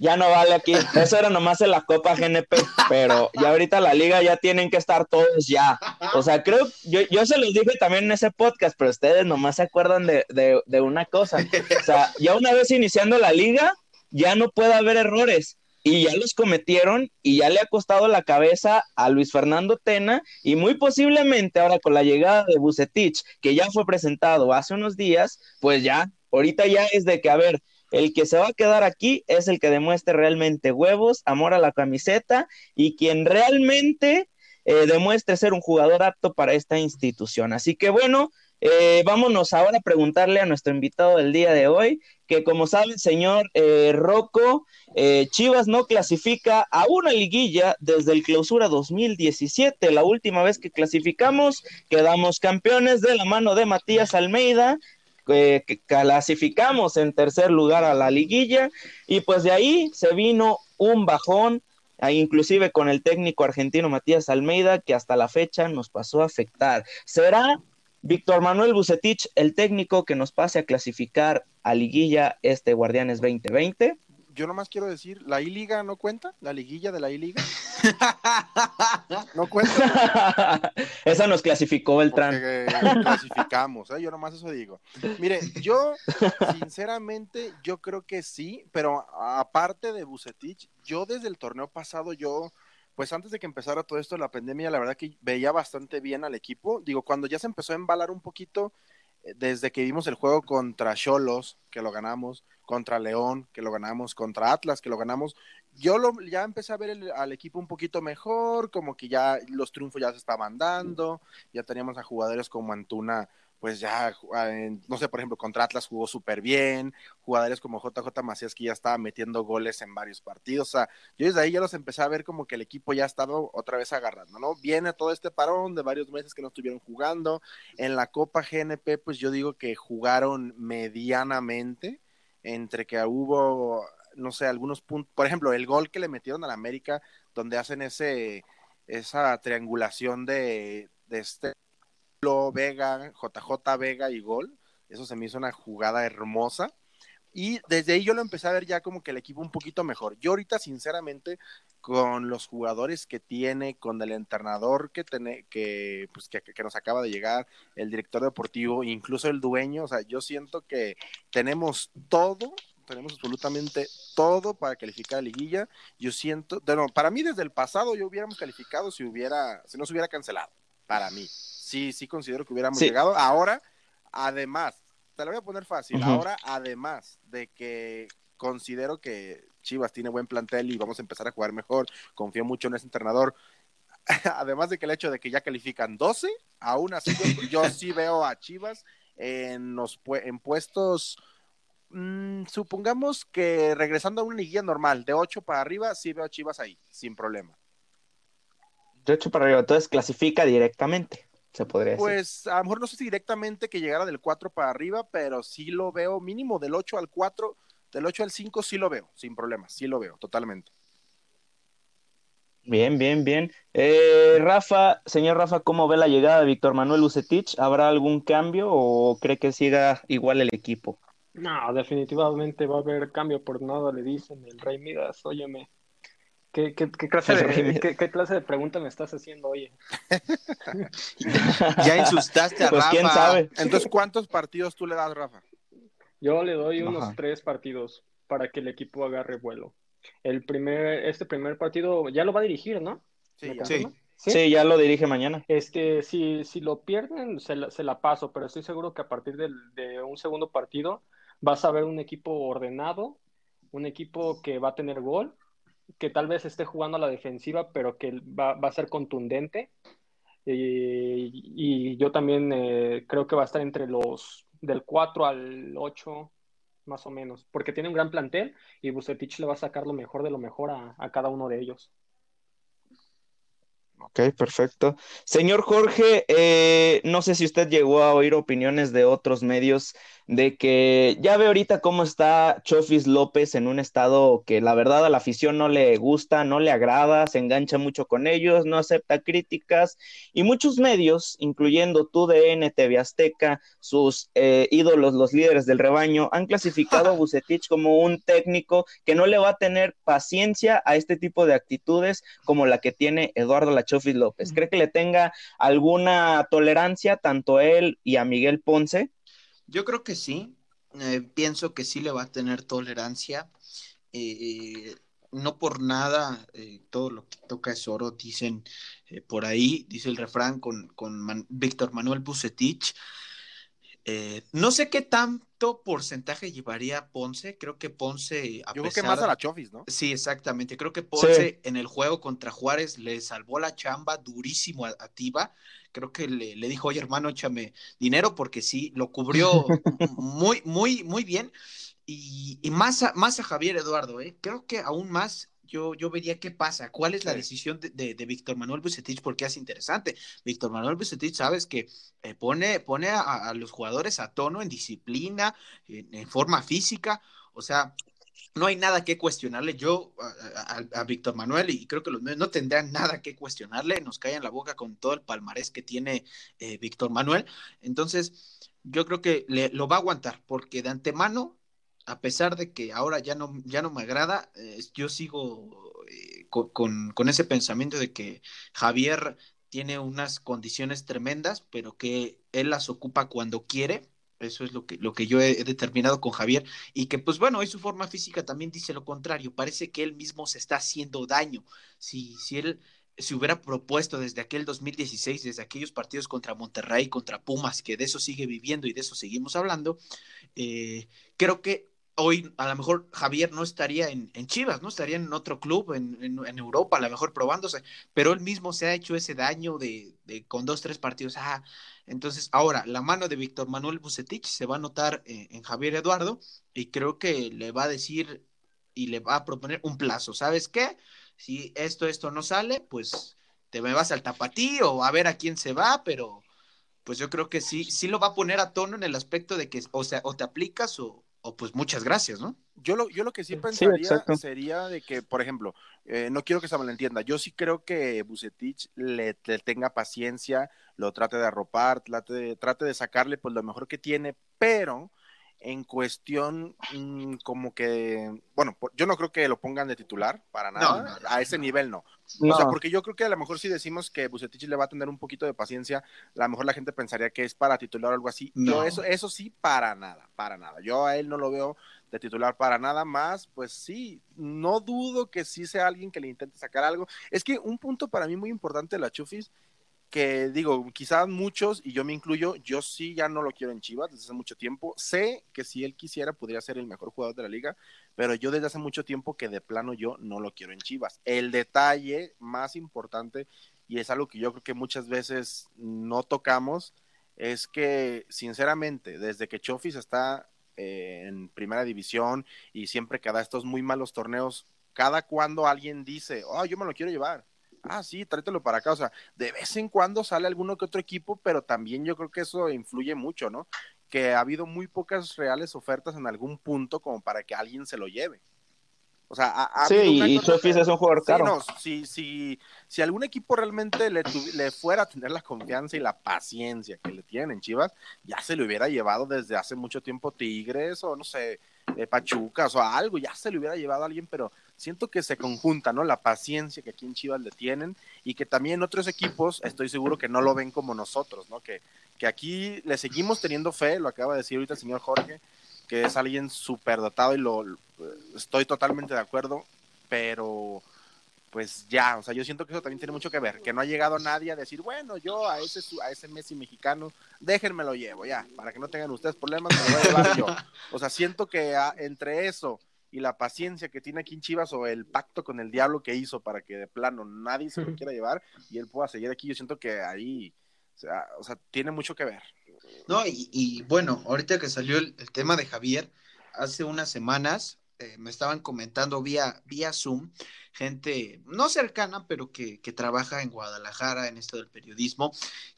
Ya, no vale aquí. Eso era nomás en la Copa GNP, pero ya ahorita la liga ya tienen que estar todos ya. O sea, creo, yo, yo se los dije también en ese podcast, pero ustedes nomás se acuerdan de, de, de una cosa. O sea, ya una vez iniciando la liga, ya no puede haber errores y ya los cometieron y ya le ha costado la cabeza a Luis Fernando Tena y muy posiblemente ahora con la llegada de Bucetich, que ya fue presentado hace unos días, pues ya, ahorita ya es de que, a ver, el que se va a quedar aquí es el que demuestre realmente huevos, amor a la camiseta y quien realmente eh, demuestre ser un jugador apto para esta institución. Así que bueno, eh, vámonos ahora a preguntarle a nuestro invitado del día de hoy, que como sabe señor eh, Rocco, eh, Chivas no clasifica a una liguilla desde el clausura 2017. La última vez que clasificamos, quedamos campeones de la mano de Matías Almeida, que clasificamos en tercer lugar a la liguilla y pues de ahí se vino un bajón inclusive con el técnico argentino Matías Almeida, que hasta la fecha nos pasó a afectar. ¿Será Víctor Manuel Bucetich, el técnico que nos pase a clasificar a liguilla este Guardianes 2020. Yo nomás quiero decir, ¿la I-Liga no cuenta? ¿La liguilla de la I-Liga? *laughs* ¿No cuenta? *laughs* Esa nos clasificó el tran. clasificamos, ¿eh? yo nomás eso digo. Mire, yo, sinceramente, yo creo que sí, pero aparte de Bucetich, yo desde el torneo pasado, yo pues antes de que empezara todo esto la pandemia, la verdad que veía bastante bien al equipo. Digo, cuando ya se empezó a embalar un poquito, eh, desde que vimos el juego contra Cholos, que lo ganamos, contra León, que lo ganamos, contra Atlas, que lo ganamos, yo lo, ya empecé a ver al equipo un poquito mejor, como que ya los triunfos ya se estaban dando, ya teníamos a jugadores como Antuna pues ya, no sé, por ejemplo, contra Atlas jugó súper bien, jugadores como JJ Macías que ya estaba metiendo goles en varios partidos, o sea, yo desde ahí ya los empecé a ver como que el equipo ya estaba otra vez agarrando, ¿no? Viene todo este parón de varios meses que no estuvieron jugando, en la Copa GNP, pues yo digo que jugaron medianamente, entre que hubo, no sé, algunos puntos, por ejemplo, el gol que le metieron al América, donde hacen ese, esa triangulación de, de este Vega, JJ Vega y gol. Eso se me hizo una jugada hermosa. Y desde ahí yo lo empecé a ver ya como que el equipo un poquito mejor. Yo ahorita, sinceramente, con los jugadores que tiene, con el entrenador que, tiene, que, pues, que, que, nos acaba de llegar, el director deportivo, incluso el dueño, o sea, yo siento que tenemos todo tenemos absolutamente todo para calificar a liguilla. Yo siento, bueno, para mí desde el pasado yo hubiéramos calificado si hubiera, si no se hubiera cancelado. Para mí, sí, sí considero que hubiéramos llegado. Ahora, además, te lo voy a poner fácil. Ahora, además de que considero que Chivas tiene buen plantel y vamos a empezar a jugar mejor, confío mucho en ese entrenador. *laughs* Además de que el hecho de que ya califican 12, aún así *laughs* yo, sí veo a Chivas en, los, en puestos, mm, supongamos que regresando a una liguilla normal, de 8 para arriba, sí veo a Chivas ahí, sin problema. De 8 para arriba, entonces clasifica directamente se podría decir. Pues a lo mejor no sé si directamente que llegara del 4 para arriba, pero sí lo veo mínimo del 8 al 4, del 8 al 5 sí lo veo, sin problemas, sí lo veo, totalmente. Bien, bien, bien. Eh, Rafa, señor Rafa, ¿cómo ve la llegada de Víctor Manuel Ucetich? ¿Habrá algún cambio o cree que siga igual el equipo? No, definitivamente va a haber cambio, por nada le dicen el Rey Midas, óyeme. ¿Qué, clase, de, qué, clase de pregunta me estás haciendo, oye? *laughs* ya insultaste a pues, Rafa. quién sabe. Entonces, ¿cuántos partidos tú le das, Rafa? Yo le doy unos tres partidos para que el equipo agarre vuelo. El primer, este primer partido ya lo va a dirigir, ¿no? Sí, sí. ya lo dirige mañana. Este, si, si lo pierden, se la, se la paso, pero estoy seguro que a partir de un segundo partido vas a ver un equipo ordenado, un equipo que va a tener gol que tal vez esté jugando a la defensiva, pero que va, a ser contundente. y yo también eh, creo que va a estar entre los del 4 al 8, más o menos, porque tiene un gran plantel y Bucetich le va a sacar lo mejor de lo mejor a cada uno de ellos. Ok, perfecto. Señor Jorge, eh, no sé si usted llegó a oír opiniones de otros medios de que ya ve ahorita cómo está Chofis López en un estado que la verdad a la afición no le gusta, no le agrada, se engancha mucho con ellos, no acepta críticas y muchos medios, incluyendo TUDN, TV Azteca, sus eh, ídolos, los líderes del rebaño, han clasificado a *laughs* Bucetich como un técnico que no le va a tener paciencia a este tipo de actitudes como la que tiene Eduardo La Chofis López? ¿Cree que le tenga alguna tolerancia tanto a él y a Miguel Ponce? Yo creo que sí. Eh, pienso que sí le va a tener tolerancia. Eh, no por nada, eh, todo lo que toca es oro, dicen por ahí, dice el refrán con, con Víctor Manuel Bucetich. No sé qué tan porcentaje llevaría Ponce? Creo que Ponce. A Yo creo que más a la Chofis, ¿no? Sí, exactamente. Creo que Ponce en el juego contra Juárez le salvó la chamba durísimo a, Tiba. Creo que le, le, dijo, oye, hermano, échame dinero, porque sí, lo cubrió *laughs* muy, muy, muy bien. Y, y más, a, más a Javier Eduardo, ¿eh? Creo que aún más yo, yo vería qué pasa, cuál es la decisión de, de, Víctor Manuel Bucetich, porque es interesante. Víctor Manuel Bucetich, sabes que eh, pone, pone a, los jugadores a tono en disciplina, en, forma física, o sea, no hay nada que cuestionarle. Yo a, Víctor Manuel, y creo que los medios no tendrán nada que cuestionarle, nos en la boca con todo el palmarés que tiene eh, Víctor Manuel. Entonces, yo creo que le, lo va a aguantar, porque de antemano a pesar de que ahora ya no, ya no me agrada, eh, yo sigo eh, con, ese pensamiento de que Javier tiene unas condiciones tremendas, pero que él las ocupa cuando quiere. Eso es lo que, lo que yo he, determinado con Javier. Y que, pues bueno, hoy su forma física también dice lo contrario. Parece que él mismo se está haciendo daño. Si, si él se hubiera propuesto desde aquel 2016, desde aquellos partidos contra Monterrey, contra Pumas, que de eso sigue viviendo y de eso seguimos hablando, eh, creo que hoy a lo mejor Javier no estaría en, Chivas, ¿no? Estaría en otro club, en, Europa, a lo mejor probándose, pero él mismo se ha hecho ese daño de, con dos, tres partidos. Ah, entonces, ahora, la mano de Víctor Manuel Bucetich se va a notar en, en Javier Eduardo y creo que le va a decir y le va a proponer un plazo. ¿Sabes qué? Si esto, esto no sale, pues te me vas al tapatío o a ver a quién se va, pero pues yo creo que sí, sí lo va a poner a tono en el aspecto de que, o sea, o te aplicas o, pues muchas gracias, ¿no? Yo lo, yo lo que sí pensaría sería de que, por ejemplo, eh, no quiero que se malentienda, yo sí creo que Bucetich le, tenga paciencia, lo trate de arropar, trate trate de sacarle pues lo mejor que tiene, pero en cuestión mm, como que, bueno, yo no creo que lo pongan de titular para nada, a ese nivel no. O sea, porque yo creo que a lo mejor si decimos que Bucetich le va a tener un poquito de paciencia, a lo mejor la gente pensaría que es para titular o algo así. No, eso, eso sí, para nada, para nada. Yo a él no lo veo de titular para nada más, pues sí, no dudo que sí sea alguien que le intente sacar algo. Es que un punto para mí muy importante de la Chufis que digo, quizás muchos, y yo me incluyo, yo sí ya no lo quiero en Chivas desde hace mucho tiempo. Sé que si él quisiera podría ser el mejor jugador de la liga, pero yo desde hace mucho tiempo que de plano yo no lo quiero en Chivas. El detalle más importante, y es algo que yo creo que muchas veces no tocamos, es que sinceramente, desde que Chofis está eh, en primera división y siempre que estos muy malos torneos, cada cuando alguien dice, oh, yo me lo quiero llevar ah, sí, tráetelo para acá. O sea, de vez en cuando sale alguno que otro equipo, pero también yo creo que eso influye mucho, ¿no? Que ha habido muy pocas reales ofertas en algún punto como para que alguien se lo lleve. O sea, ha, sí, y Chofis es un jugador caro. no, si, si, si algún equipo realmente le, le fuera a tener la confianza y la paciencia que le tienen en Chivas, ya se le hubiera llevado desde hace mucho tiempo Tigres o no sé, eh, Pachucas o algo, ya se le hubiera llevado a alguien, pero siento que se conjunta, ¿no? La paciencia que aquí en Chivas le tienen y que también otros equipos estoy seguro que no lo ven como nosotros, ¿no? Que, que aquí le seguimos teniendo fe, lo acaba de decir ahorita el señor Jorge, que es alguien súper dotado y lo estoy totalmente de acuerdo, pero pues ya, o sea, yo siento que eso también tiene mucho que ver, que no ha llegado nadie a decir, bueno, yo a ese a ese Messi mexicano, déjenme lo llevo ya, para que no tengan ustedes problemas, me lo voy a llevar yo. *laughs* O sea, siento que entre eso y la paciencia que tiene aquí en Chivas o el pacto con el diablo que hizo para que de plano nadie se lo quiera llevar y él pueda seguir aquí, yo siento que ahí, o sea, o sea tiene mucho que ver. No, y, bueno, ahorita que salió el, tema de Javier, hace unas semanas eh, me estaban comentando vía, vía Zoom, gente no cercana, pero que, que, trabaja en Guadalajara en esto del periodismo,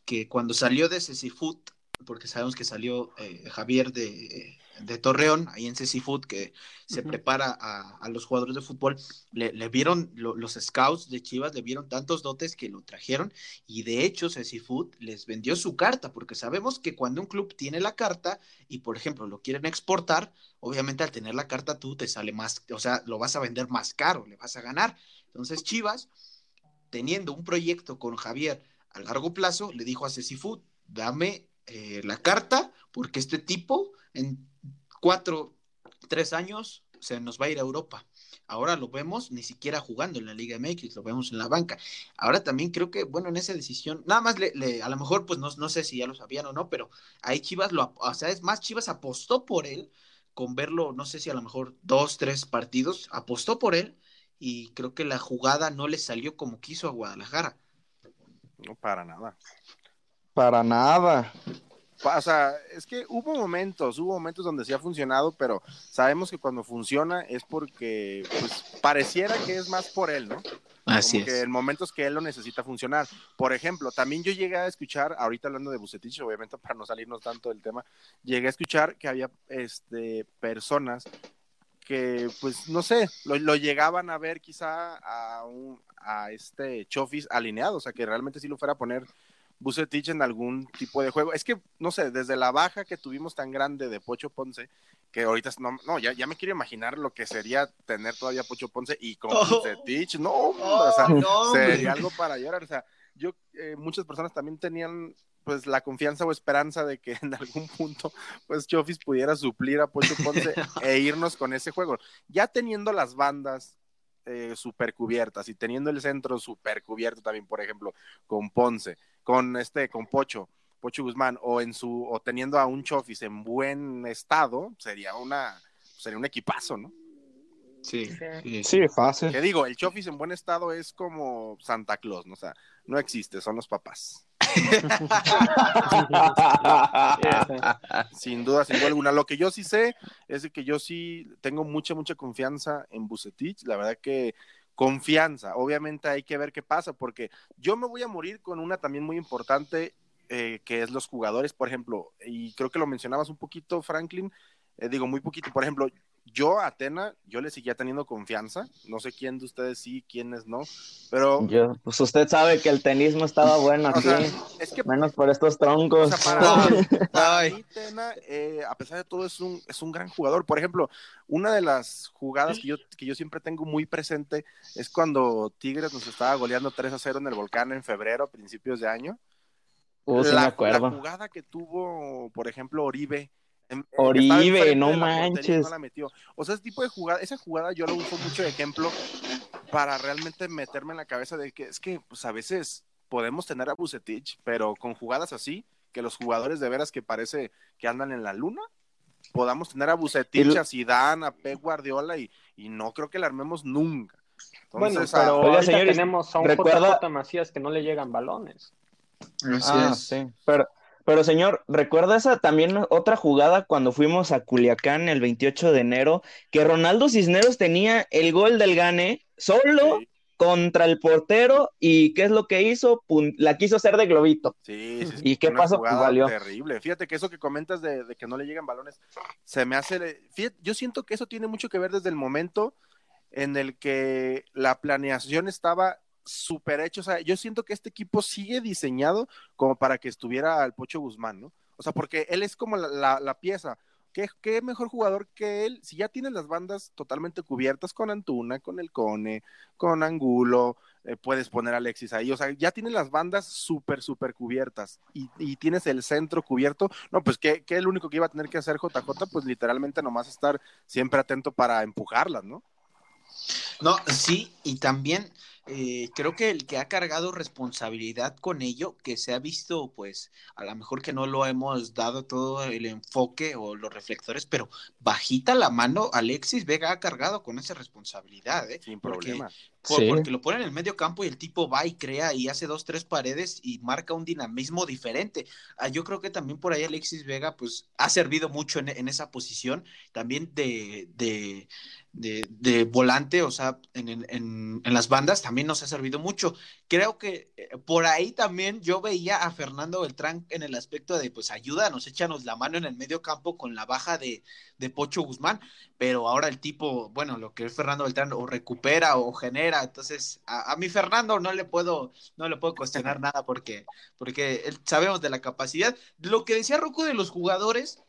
que cuando salió de Cecifood, porque sabemos que salió eh, Javier de, de Torreón, ahí en Ceci Food, que se prepara a, los jugadores de fútbol, le, vieron los scouts de Chivas, le vieron tantos dotes que lo trajeron y de hecho Ceci Food les vendió su carta, porque sabemos que cuando un club tiene la carta y por ejemplo lo quieren exportar, obviamente al tener la carta tú te sale más, o sea, lo vas a vender más caro, le vas a ganar. Entonces Chivas, teniendo un proyecto con Javier a largo plazo, le dijo a Ceci Food, dame eh, la carta porque este tipo en cuatro, tres años se nos va a ir a Europa. Ahora lo vemos ni siquiera jugando en la Liga MX, lo vemos en la banca. Ahora también creo que, bueno, en esa decisión, nada más le, a lo mejor, pues no, no, sé si ya lo sabían o no, pero ahí Chivas lo, o sea, es más, Chivas apostó por él con verlo, no sé si a lo mejor dos, tres partidos, apostó por él y creo que la jugada no le salió como quiso a Guadalajara. No, para nada. Para nada o sea, es que hubo momentos, hubo momentos donde sí ha funcionado, pero sabemos que cuando funciona es porque pues, pareciera que es más por él, ¿no? Así Como que en momentos que él lo necesita funcionar. Por ejemplo, también yo llegué a escuchar, ahorita hablando de Bucetich, obviamente para no salirnos tanto del tema, llegué a escuchar que había este, personas que, pues, no sé, lo, lo llegaban a ver quizá a, un, a este Chofis alineado, o sea, que realmente sí lo fuera a poner Bucetich en algún tipo de juego. Es que, no sé, desde la baja que tuvimos tan grande de Pocho Ponce, que ahorita, no, no ya, ya me quiero imaginar lo que sería tener todavía Pocho Ponce y con oh. Bucetich, no, o sea, oh, sería algo para llorar, o sea, yo, eh, muchas personas también tenían pues la confianza o esperanza de que *laughs* en algún punto pues Chofis pudiera suplir a Pocho Ponce *laughs* e irnos con ese juego. Ya teniendo las bandas eh, super cubiertas y teniendo el centro super cubierto también, por ejemplo, con Ponce, con este, con Pocho, Pocho Guzmán, o en su, o teniendo a un Chofis en buen estado, sería una, sería un equipazo, ¿no? Sí, sí, fácil. Que digo, el Chofis en buen estado es como Santa Claus, ¿no? O sea, no existe, son los papás. *laughs* sin duda, sin duda alguna. Lo que yo sí sé es que yo sí tengo mucha, mucha confianza en Bucetich. La verdad que confianza. Obviamente hay que ver qué pasa, porque yo me voy a morir con una también muy importante, eh, que es los jugadores, por ejemplo, y creo que lo mencionabas un poquito, Franklin, eh, digo muy poquito, por ejemplo, yo a Atena, yo le seguía teniendo confianza. No sé quién de ustedes sí, quiénes no, pero... Yo, pues usted sabe que el tenismo estaba *laughs* bueno aquí, es que, menos por estos troncos. para, mí, *laughs* Tena, eh, a pesar de todo, es un, es un gran jugador. Por ejemplo, una de las jugadas que yo, que yo siempre tengo muy presente es cuando Tigres nos estaba goleando 3 a 0 en el Volcán en febrero, a principios de año. Uh, la, la jugada que tuvo, por ejemplo, Oribe Oribe, no manches. O sea, ese tipo de jugada, esa jugada yo lo uso mucho de ejemplo para realmente meterme en la cabeza de que es que pues a veces podemos tener a Bucetich, pero con jugadas así, que los jugadores de veras que parece que andan en la luna, podamos tener a Bucetich, a Zidane, a Pep Guardiola y, y no creo que la armemos nunca. bueno, pero ah, tenemos a un JJ Macías que no le llegan balones. Así ah, Sí. Pero, pero señor, ¿recuerda esa también otra jugada cuando fuimos a Culiacán el 28 de enero? Que Ronaldo Cisneros tenía el gol del Gane solo contra el portero y ¿qué es lo que hizo? la quiso hacer de globito. Sí, sí, ¿Y qué pasó? Pues valió. Terrible. Fíjate que eso que comentas de, que no le llegan balones, se me hace... yo siento que eso tiene mucho que ver desde el momento en el que la planeación estaba súper hecho. O sea, yo siento que este equipo sigue diseñado como para que estuviera el Pocho Guzmán, ¿no? O sea, porque él es como la, pieza. ¿Qué, ¿Qué, mejor jugador que él? Si ya tienes las bandas totalmente cubiertas con Antuna, con el Cone, con Angulo, eh, puedes poner a Alexis ahí. O sea, ya tienes las bandas súper, súper cubiertas y, y, tienes el centro cubierto. No, pues ¿qué, ¿qué, el único que iba a tener que hacer JJ? Pues literalmente nomás estar siempre atento para empujarlas, ¿no? No, sí, y también eh, creo que el que ha cargado responsabilidad con ello, que se ha visto, pues, a lo mejor que no lo hemos dado todo el enfoque o los reflectores, pero bajita la mano, Alexis Vega ha cargado con esa responsabilidad, ¿eh? Sin problema. Porque lo pone en el medio campo y el tipo va y crea y hace dos, tres paredes y marca un dinamismo diferente. Ah, yo creo que también por ahí Alexis Vega, pues, ha servido mucho en, en esa posición, también de, de de, volante, o sea, en, en, las bandas también nos ha servido mucho. Creo que eh, por ahí también yo veía a Fernando Beltrán en el aspecto de, pues ayúdanos, échanos la mano en el medio campo con la baja de, de Pocho Guzmán, pero ahora el tipo, bueno, lo que es Fernando Beltrán o recupera o genera, entonces a, a mi Fernando no le puedo, no le puedo cuestionar *laughs* nada porque, porque sabemos de la capacidad. Lo que decía Rocco de los jugadores,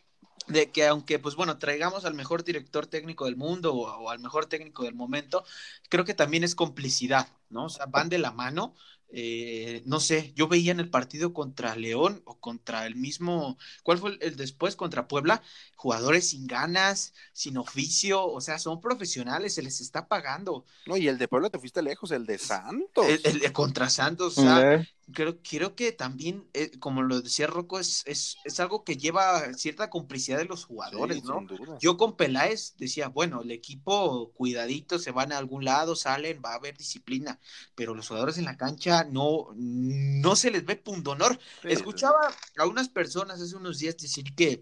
de que aunque, pues bueno, traigamos al mejor director técnico del mundo o, al mejor técnico del momento, creo que también es complicidad, ¿no? O sea, van de la mano. Eh, no sé, yo veía en el partido contra León o contra el mismo, ¿cuál fue el, después? Contra Puebla, jugadores sin ganas, sin oficio, o sea, son profesionales, se les está pagando. No, y el de Puebla te fuiste lejos, el de Santos. El, de contra Santos, o sea, creo, quiero que también, eh, como lo decía Rocco, es, es, es, algo que lleva cierta complicidad de los jugadores, ¿no? Yo con Peláez decía, bueno, el equipo cuidadito, se van a algún lado, salen, va a haber disciplina, pero los jugadores en la cancha no, no se les ve pundonor. Escuchaba a unas personas hace unos días decir que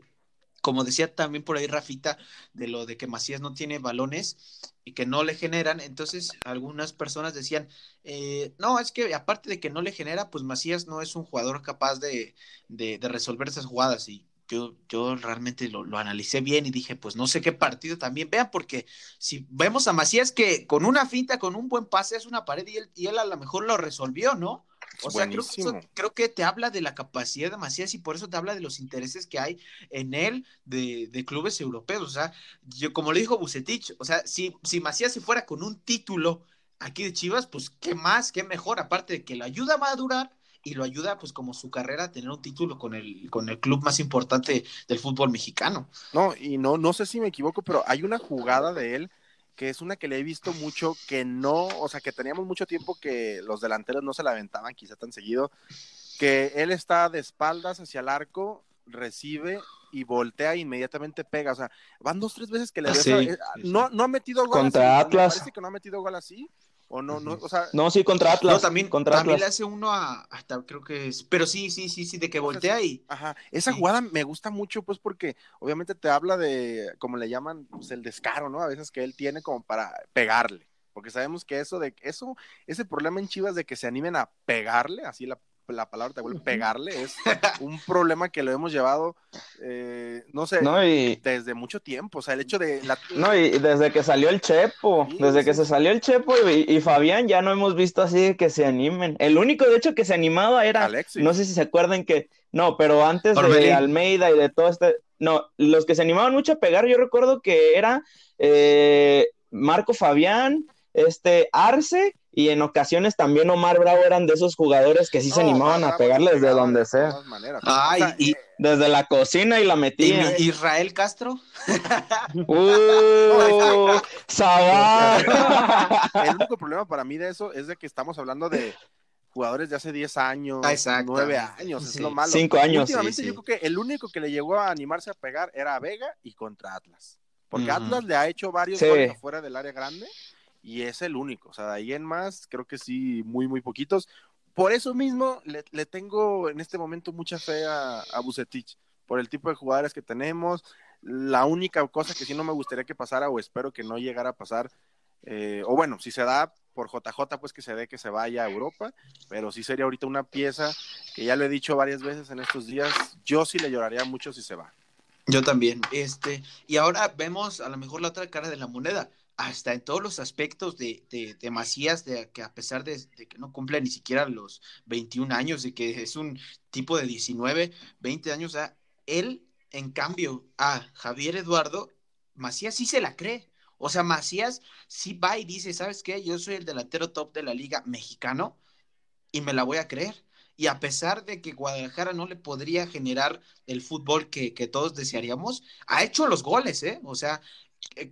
como decía también por ahí Rafita, de lo de que Macías no tiene balones y que no le generan, entonces algunas personas decían, eh, no, es que aparte de que no le genera, pues Macías no es un jugador capaz de, de, resolver esas jugadas y yo, yo realmente lo, lo, analicé bien y dije, pues no sé qué partido también vean, porque si vemos a Macías que con una finta, con un buen pase, es una pared y él, y él a lo mejor lo resolvió, ¿no? O sea, creo que, te habla de la capacidad de Macías y por eso te habla de los intereses que hay en él de, de clubes europeos. O sea, yo como le dijo Bucetich, o sea, si, si Macías se fuera con un título aquí de Chivas, pues qué más, qué mejor, aparte de que lo ayuda a madurar y lo ayuda pues como su carrera a tener un título con el, con el club más importante del fútbol mexicano. No, y no, no sé si me equivoco, pero hay una jugada de él que es una que le he visto mucho, que no, o sea, que teníamos mucho tiempo que los delanteros no se la aventaban quizá tan seguido, que él está de espaldas hacia el arco, recibe y voltea e inmediatamente pega, o sea, van dos, tres veces que le ah, no, no ha metido gol Contra Atlas. parece que no ha metido gol así, o no, no, o sea, no, sí, contra Atlas. también, contra también le hace uno a, hasta creo que es, pero sí, sí, sí, sí, de que voltea y. Ajá, esa jugada me gusta mucho, pues, porque obviamente te habla de, como le llaman, pues, el descaro, ¿no? A veces que él tiene como para pegarle, porque sabemos que eso de, eso, ese problema en Chivas de que se animen a pegarle, así la la palabra te vuelve pegarle, es *laughs* un problema que lo hemos llevado, eh, no sé, desde mucho tiempo. O sea, el hecho de. No, y desde que salió el Chepo, desde que se salió el Chepo y, Fabián, ya no hemos visto así que se animen. El único, de hecho, que se animaba era. No sé si se acuerdan que. No, pero antes de Almeida y de todo este. No, los que se animaban mucho a pegar, yo recuerdo que era eh, Marco Fabián este Arce y en ocasiones también Omar Bravo eran de esos jugadores que sí se animaban a pegarles desde donde sea. y, desde la cocina y la metían. Israel Castro. *laughs* ¡Uh! *laughs* El único problema para mí de eso es de que estamos hablando de jugadores de hace 10 años, 9 años, es lo malo. 5 años. Últimamente yo creo que el único que le llegó a animarse a pegar era Vega y contra Atlas. Porque Atlas le ha hecho varios goles afuera del área grande y es el único. O sea, de ahí en más, creo que sí, muy, muy poquitos. Por eso mismo le, tengo en este momento mucha fe a, a Bucetich, por el tipo de jugadores que tenemos. La única cosa que sí no me gustaría que pasara, o espero que no llegara a pasar, eh, o bueno, si se da por JJ, pues que se dé que se vaya a Europa, pero sí sería ahorita una pieza que ya lo he dicho varias veces en estos días, yo sí le lloraría mucho si se va. Yo también, este, y ahora vemos a lo mejor la otra cara de la moneda, hasta en todos los aspectos de, de, Macías, de que a pesar de, que no cumple ni siquiera los 21 años, de que es un tipo de 19, 20 años, él, en cambio, a Javier Eduardo, Macías sí se la cree. O sea, Macías sí va y dice, ¿sabes qué? Yo soy el delantero top de la liga mexicano y me la voy a creer. Y a pesar de que Guadalajara no le podría generar el fútbol que, todos desearíamos, ha hecho los goles, ¿eh? O sea,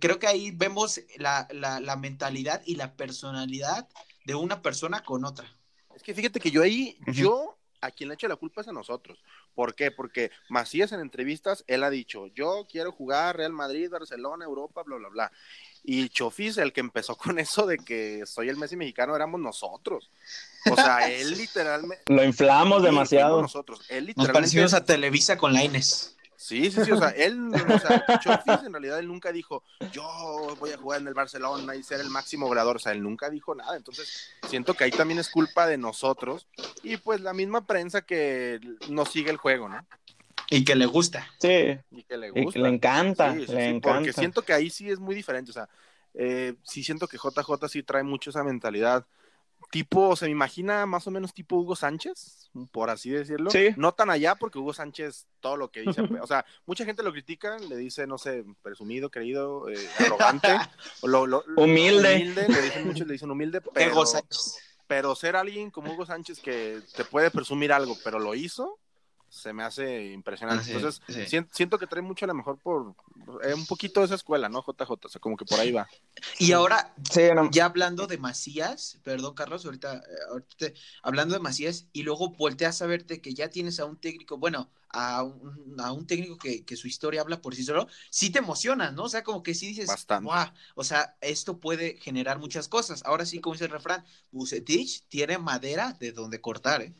creo que ahí vemos la, mentalidad y la personalidad de una persona con otra. Es que fíjate que yo ahí, yo a quien le echo la culpa es a nosotros. ¿Por qué? Porque Macías en entrevistas, él ha dicho, yo quiero jugar Real Madrid, Barcelona, Europa, bla, bla, bla. Y Chofis, el que empezó *laughs* con eso de que soy el Messi mexicano, éramos nosotros. O sea, él *laughs* literalmente... Lo inflamos demasiado. Nosotros. Él literalmente... Nos parecimos a Televisa con la Inés. Sí, sí, sí, o sea, él, o sea, Chofis en realidad él nunca dijo, yo voy a jugar en el Barcelona y ser el máximo goleador, o sea, él nunca dijo nada, entonces siento que ahí también es culpa de nosotros y pues la misma prensa que nos sigue el juego, ¿no? Y que le gusta. Sí. Y que le gusta. le encanta, le encanta. Porque siento que ahí sí es muy diferente, o sea, eh, sí siento que JJ sí trae mucho esa mentalidad tipo, se me imagina más o menos tipo Hugo Sánchez, por así decirlo. Sí. No tan allá, porque Hugo Sánchez, todo lo que dice, o sea, mucha gente lo critica, le dice, no sé, presumido, querido, eh, arrogante, *laughs* humilde. le dicen muchos, le dicen humilde, pero, pero ser alguien como Hugo Sánchez que te puede presumir algo, pero lo hizo, se me hace impresionante. Entonces, siento, que trae mucho a lo mejor por eh, un poquito de esa escuela, ¿no? JJ, o sea, como que por ahí va. *laughs* Y ahora, ya hablando de Macías, perdón, Carlos, ahorita, eh, hablando de Macías, y luego volteas a verte que ya tienes a un técnico, bueno, a un, a un técnico que, que, su historia habla por sí solo, sí te emocionas, ¿no? O sea, como que sí dices, Bastante. o sea, esto puede generar muchas cosas. Ahora sí, como dice el refrán, Bucetich tiene madera de donde cortar, ¿eh?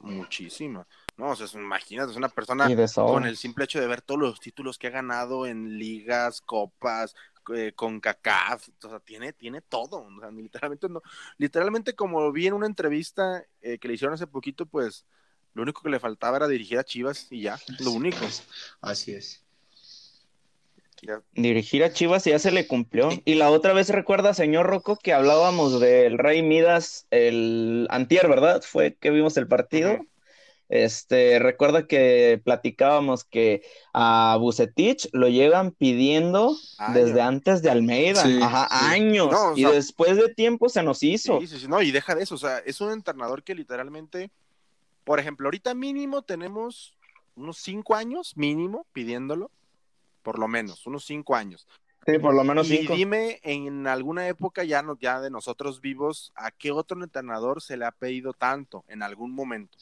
Muchísima. No, o sea, imagínate, es una persona con el simple hecho de ver todos los títulos que ha ganado en ligas, copas, eh, con CACAF, o sea, tiene, tiene todo, o sea, literalmente no, literalmente como vi en una entrevista eh, que le hicieron hace poquito, pues lo único que le faltaba era dirigir a Chivas y ya, lo único. Así es. Dirigir a Chivas y ya se le cumplió. Y la otra vez recuerda, señor Rocco, que hablábamos del Rey Midas el antier, ¿verdad? Fue que vimos el partido. Este, recuerda que platicábamos que a Bucetich lo llevan pidiendo desde antes de Almeida, ajá, años, y después de tiempo se nos hizo. Sí, no, y deja de eso, o sea, es un entrenador que literalmente, por ejemplo, ahorita mínimo tenemos unos cinco años, mínimo, pidiéndolo, por lo menos, unos cinco años. Sí, por lo menos cinco. Y dime, en alguna época ya, no, ya de nosotros vivos, ¿a qué otro entrenador se le ha pedido tanto en algún momento?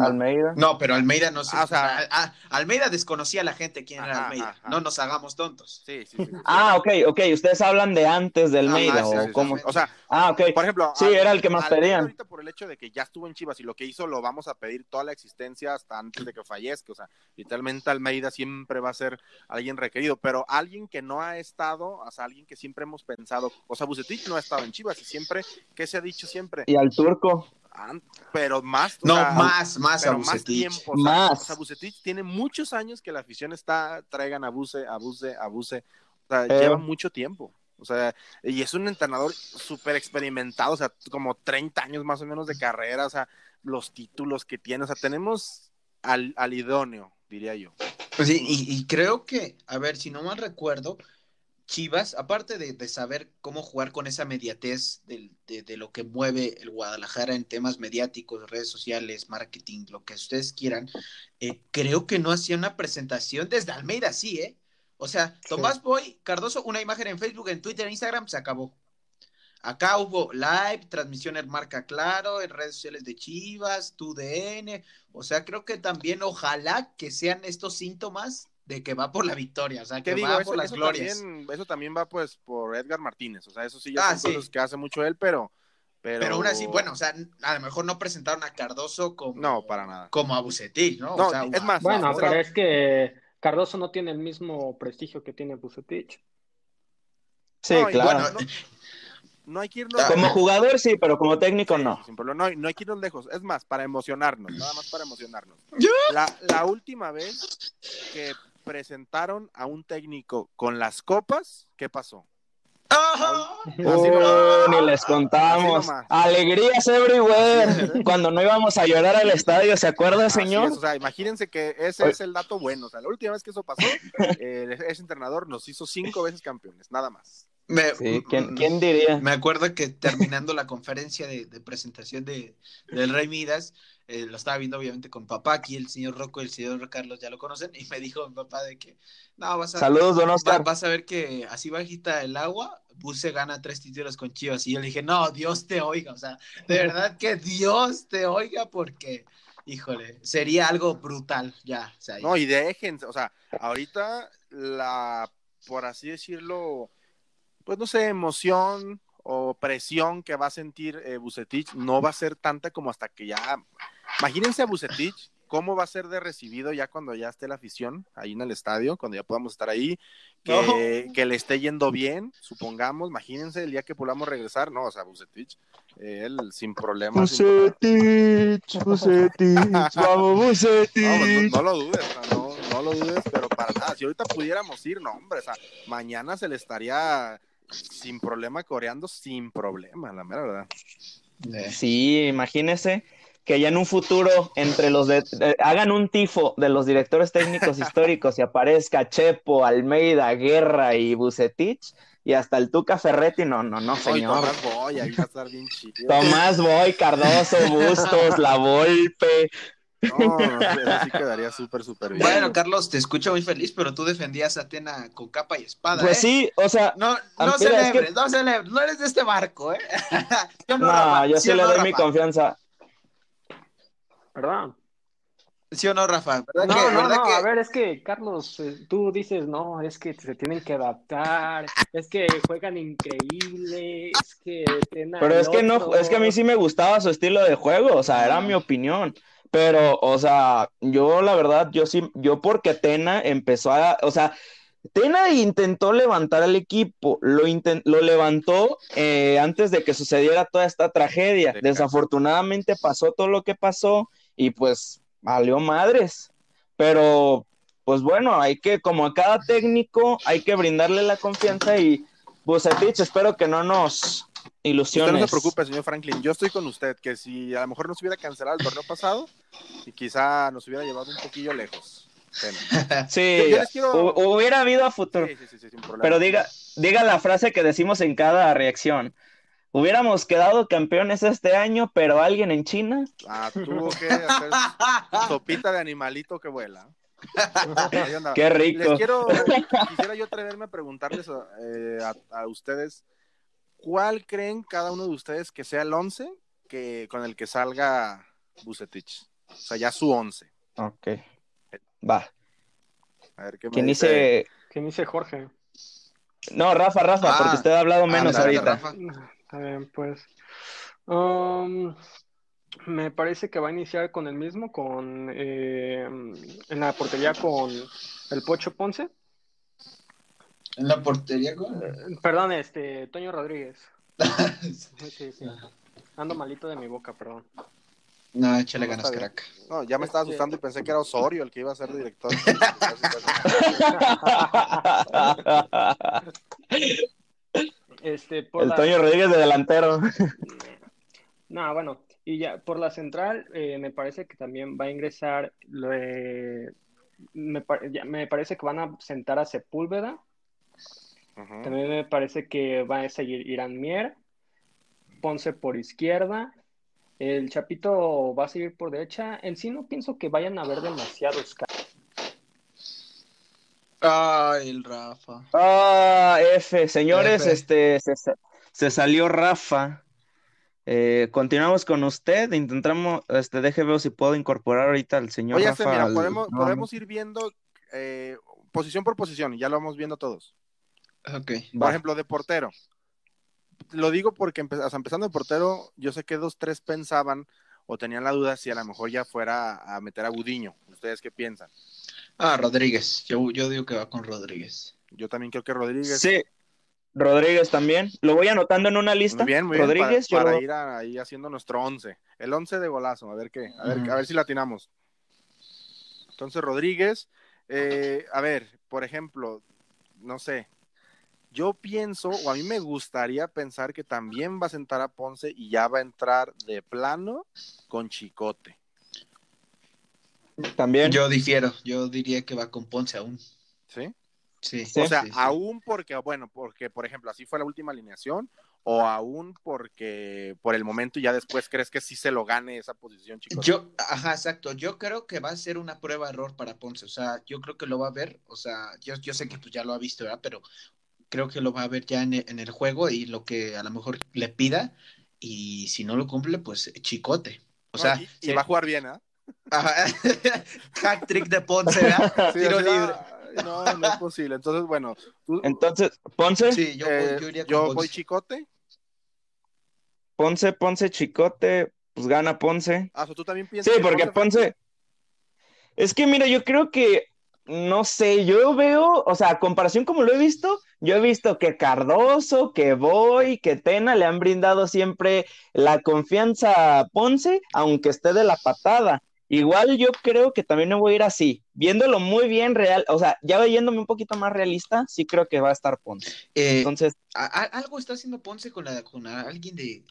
Almeida. No, pero Almeida no se. Ah, Almeida desconocía a la gente quién era Almeida. No nos hagamos tontos. Sí, sí, sí, ah, ok, ok. Ustedes hablan de antes de Almeida. o cómo. O sea, ah, ok. Por ejemplo, sí, era el que más pedían. Ahorita por el hecho de que ya estuvo en Chivas y lo que hizo lo vamos a pedir toda la existencia hasta antes de que fallezca. O sea, literalmente Almeida siempre va a ser alguien requerido, pero alguien que no ha estado, o sea, alguien que siempre hemos pensado. O sea, Bucetich no ha estado en Chivas y siempre, ¿qué se ha dicho siempre? Y al turco pero más. No, más, más pero más tiempo. más. O sea, tiene muchos años que la afición está, traigan abuse, abuse, abuse. O sea, eh. lleva mucho tiempo. O sea, y es un entrenador súper experimentado, o sea, como 30 años más o menos de carrera, o sea, los títulos que tiene, o sea, tenemos al, idóneo, diría yo. Pues sí, y, y creo que, a ver, si no mal recuerdo, Chivas, aparte de, saber cómo jugar con esa mediatez de, de, lo que mueve el Guadalajara en temas mediáticos, redes sociales, marketing, lo que ustedes quieran, eh, creo que no hacía una presentación desde Almeida, sí, ¿eh? O sea, Tomás Boy, Cardoso, una imagen en Facebook, en Twitter, en Instagram, se acabó. Acá hubo live, transmisión en marca claro, en redes sociales de Chivas, TUDN. O sea, creo que también ojalá que sean estos síntomas de que va por la victoria, o sea, que va por las glorias. También, eso también va pues por Edgar Martínez, o sea, eso sí ya ah, son que hace mucho él, pero, pero... Pero aún así, bueno, o sea, a lo mejor no presentaron a Cardoso como... No, para nada. Como a Bucetich, ¿no? no es más... Bueno, pero es que Cardoso no tiene el mismo prestigio que tiene Bucetich. Sí, claro. no, hay que irnos... Como jugador sí, pero como técnico no. no, hay, no hay que irnos lejos. Es más, para emocionarnos, nada más para emocionarnos. La, la última vez que presentaron a un técnico con las copas, ¿qué pasó? ni les contamos. Alegrías everywhere. Cuando no íbamos a llorar al estadio, ¿se acuerda, señor? o sea, imagínense que ese es el dato bueno. O sea, la última vez que eso pasó, eh, ese entrenador nos hizo cinco veces campeones, nada más. ¿quién, diría? Me acuerdo que terminando la conferencia de, presentación de, del Rey Midas, eh, lo estaba viendo obviamente con papá, aquí el señor Rocco y el señor Carlos ya lo conocen, y me dijo mi papá de que, no, vas a, Saludos, don Oscar. vas a ver que así bajita el agua, Buse gana tres títulos con Chivas, y yo le dije, no, Dios te oiga, o sea, de *laughs* verdad que Dios te oiga, porque, híjole, sería algo brutal, ya. O sea, No, y dejen, o sea, ahorita la, por así decirlo, pues no sé, emoción o presión que va a sentir eh, Bucetich no va a ser tanta como hasta que ya Imagínense a Bucetich, cómo va a ser de recibido ya cuando ya esté la afición ahí en el estadio, cuando ya podamos estar ahí, que, que le esté yendo bien, supongamos, imagínense el día que podamos regresar, no, o sea, Bucetich, él sin problemas. Bucetich, *laughs* Bucetich, vamos Bucetich. No, lo dudes, no, no lo dudes, pero para nada, si ahorita pudiéramos ir, no, hombre, o sea, mañana se le estaría sin problema coreando, sin problema, la mera verdad. Sí, imagínese que ya en un futuro entre los de, hagan un tifo de los directores técnicos *laughs* históricos y aparezca Chepo, Almeida, Guerra y Bucetich y hasta el Tuca Ferretti, no, no, no, señor. Tomás Boy, ahí va a estar bien chido. Tomás Boy, Cardoso, Bustos, La Volpe. No, *laughs* eso sí quedaría súper, súper bien. Bueno, Carlos, te escucho muy feliz, pero tú defendías a Atena con capa y espada. Pues ¿eh? sí, o sea. No, no celebres, no celebres, no eres de este barco, ¿eh? *laughs* yo no, yo sí, le doy mi confianza. ¿verdad? ¿Sí o no, Rafa? no, no, no, a ver, es que, Carlos, eh, tú dices, no, es que se tienen que adaptar, es que juegan increíble, es que... Pero es que no, es que a mí sí me gustaba su estilo de juego, o sea, era mi opinión. Pero, o sea, yo la verdad, yo sí, yo porque Tena empezó a, o sea, Tena intentó levantar al equipo, lo, lo levantó eh, antes de que sucediera toda esta tragedia. Desafortunadamente pasó todo lo que pasó y pues valió madres. Pero, pues bueno, hay que, como a cada técnico, hay que brindarle la confianza y Bucetich, espero que no nos ilusiones. no se preocupe, señor Franklin, yo estoy con usted, que si a lo mejor nos hubiera cancelado el torneo pasado y quizá nos hubiera llevado un poquillo lejos. *laughs* Sí, hubiera habido a futuro. Pero diga, diga la frase que decimos en cada reacción. Hubiéramos quedado campeones este año, pero alguien en China. Ah, tuvo que hacer sopita de animalito que vuela. Qué rico. *laughs* quisiera yo atreverme a preguntarles eh, a, ustedes, ¿cuál creen cada uno de ustedes que sea el 11 que, con el que salga Bucetich? O sea, ya su 11. Ok. Va. A ver qué me ¿Quién dice... ¿Quién dice Jorge? No, Rafa, Rafa, porque ah, usted ha hablado menos ahorita. Está bien, pues. Um, me parece que va a iniciar con el mismo, con eh, en la portería con el Pocho Ponce. ¿En la portería con? Eh, perdón, este, Toño Rodríguez. *laughs* sí, sí. Ando malito de mi boca, perdón. No, échale ganas, crack. No, ya me estaba asustando y pensé que era Osorio el que iba a ser director. *laughs* Este, el Toño Rodríguez de delantero. No, bueno, y ya por la central eh, me parece que también va a ingresar, me, parece que van a sentar a Sepúlveda También me parece que va a seguir Irán Mier, Ponce por izquierda, el Chapito va a seguir por derecha. En sí no pienso que vayan a haber demasiados cambios. Ah, el Rafa. Ah, F. Señores, este se, salió Rafa. Eh, continuamos con usted. Intentamos, este, deje ver si puedo incorporar ahorita al señor Oye, Rafa. mira, podemos, podemos ir viendo eh, posición por posición y ya lo vamos viendo todos. Por ejemplo, de portero. Lo digo porque empezando de portero, yo sé que dos, tres pensaban o tenían la duda si a lo mejor ya fuera a meter a Gudiño. ¿Ustedes qué piensan? Ah, Rodríguez. Yo, yo digo que va con Rodríguez. Yo también creo que Rodríguez. Sí, Rodríguez también. Lo voy anotando en una lista. Muy bien, muy Rodríguez, bien. Para, ir ahí haciendo nuestro once. El once de golazo, a ver qué, a ver, a ver si latinamos. Entonces, Rodríguez, eh, a ver, por ejemplo, no sé, yo pienso, o a mí me gustaría pensar que también va a sentar a Ponce y ya va a entrar de plano con Chicote. También. Yo difiero, yo diría que va con Ponce aún. ¿Sí? Sí. O sea, aún porque, bueno, porque, por ejemplo, así fue la última alineación, o aún porque por el momento y ya después crees que sí se lo gane esa posición, chicos. Yo, ajá, exacto. Yo creo que va a ser una prueba error para Ponce. O sea, yo creo que lo va a ver. O sea, yo, yo sé que tú ya lo has visto, ¿verdad? Pero creo que lo va a ver ya en el, juego y lo que a lo mejor le pida. Y si no lo cumple, pues chicote. O sea, y, va a jugar bien, ¿ah? *laughs* Hack trick de Ponce, ¿verdad? *laughs* Tiro libre. No, no es posible. Entonces, bueno. Entonces, Ponce. Sí, yo, eh, yo, iría con yo voy chicote. Ponce, Ponce, chicote. Pues gana Ponce. Ah, tú también piensas. Sí, porque Ponce. Es que mira, yo creo que no sé, yo veo, o sea, a comparación como lo he visto, yo he visto que Cardoso, que Boy, que Tena le han brindado siempre la confianza a Ponce, aunque esté de la patada. Igual yo creo que también me voy a ir así, viéndolo muy bien real, o sea, ya yéndome un poquito más realista, sí creo que va a estar Ponce. Eh, Entonces, algo está haciendo Ponce con, la, con alguien de,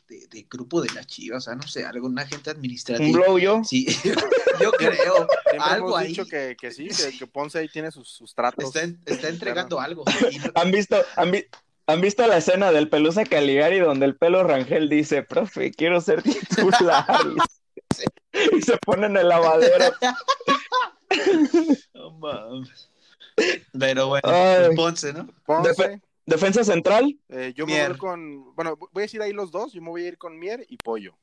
grupo de la Chivas, o sea, no sé, alguna gente administrativa. ¿Un blow yo? Sí, *laughs* yo creo. algo hemos dicho que, que sí, que, Ponce ahí tiene sus, sus tratos. Está, entregando algo. *laughs* ¿Han visto, han, ¿Han visto la escena del Pelusa Caligari donde el pelo Rangel dice, profe, quiero ser titular? *laughs* *laughs* y se pone en el lavadero. Pero bueno, Ponce, ¿no? Ponce. Defensa central. Eh, yo me voy a ir con. Bueno, voy a decir ahí los dos. Yo me voy a ir con Mier y Pollo.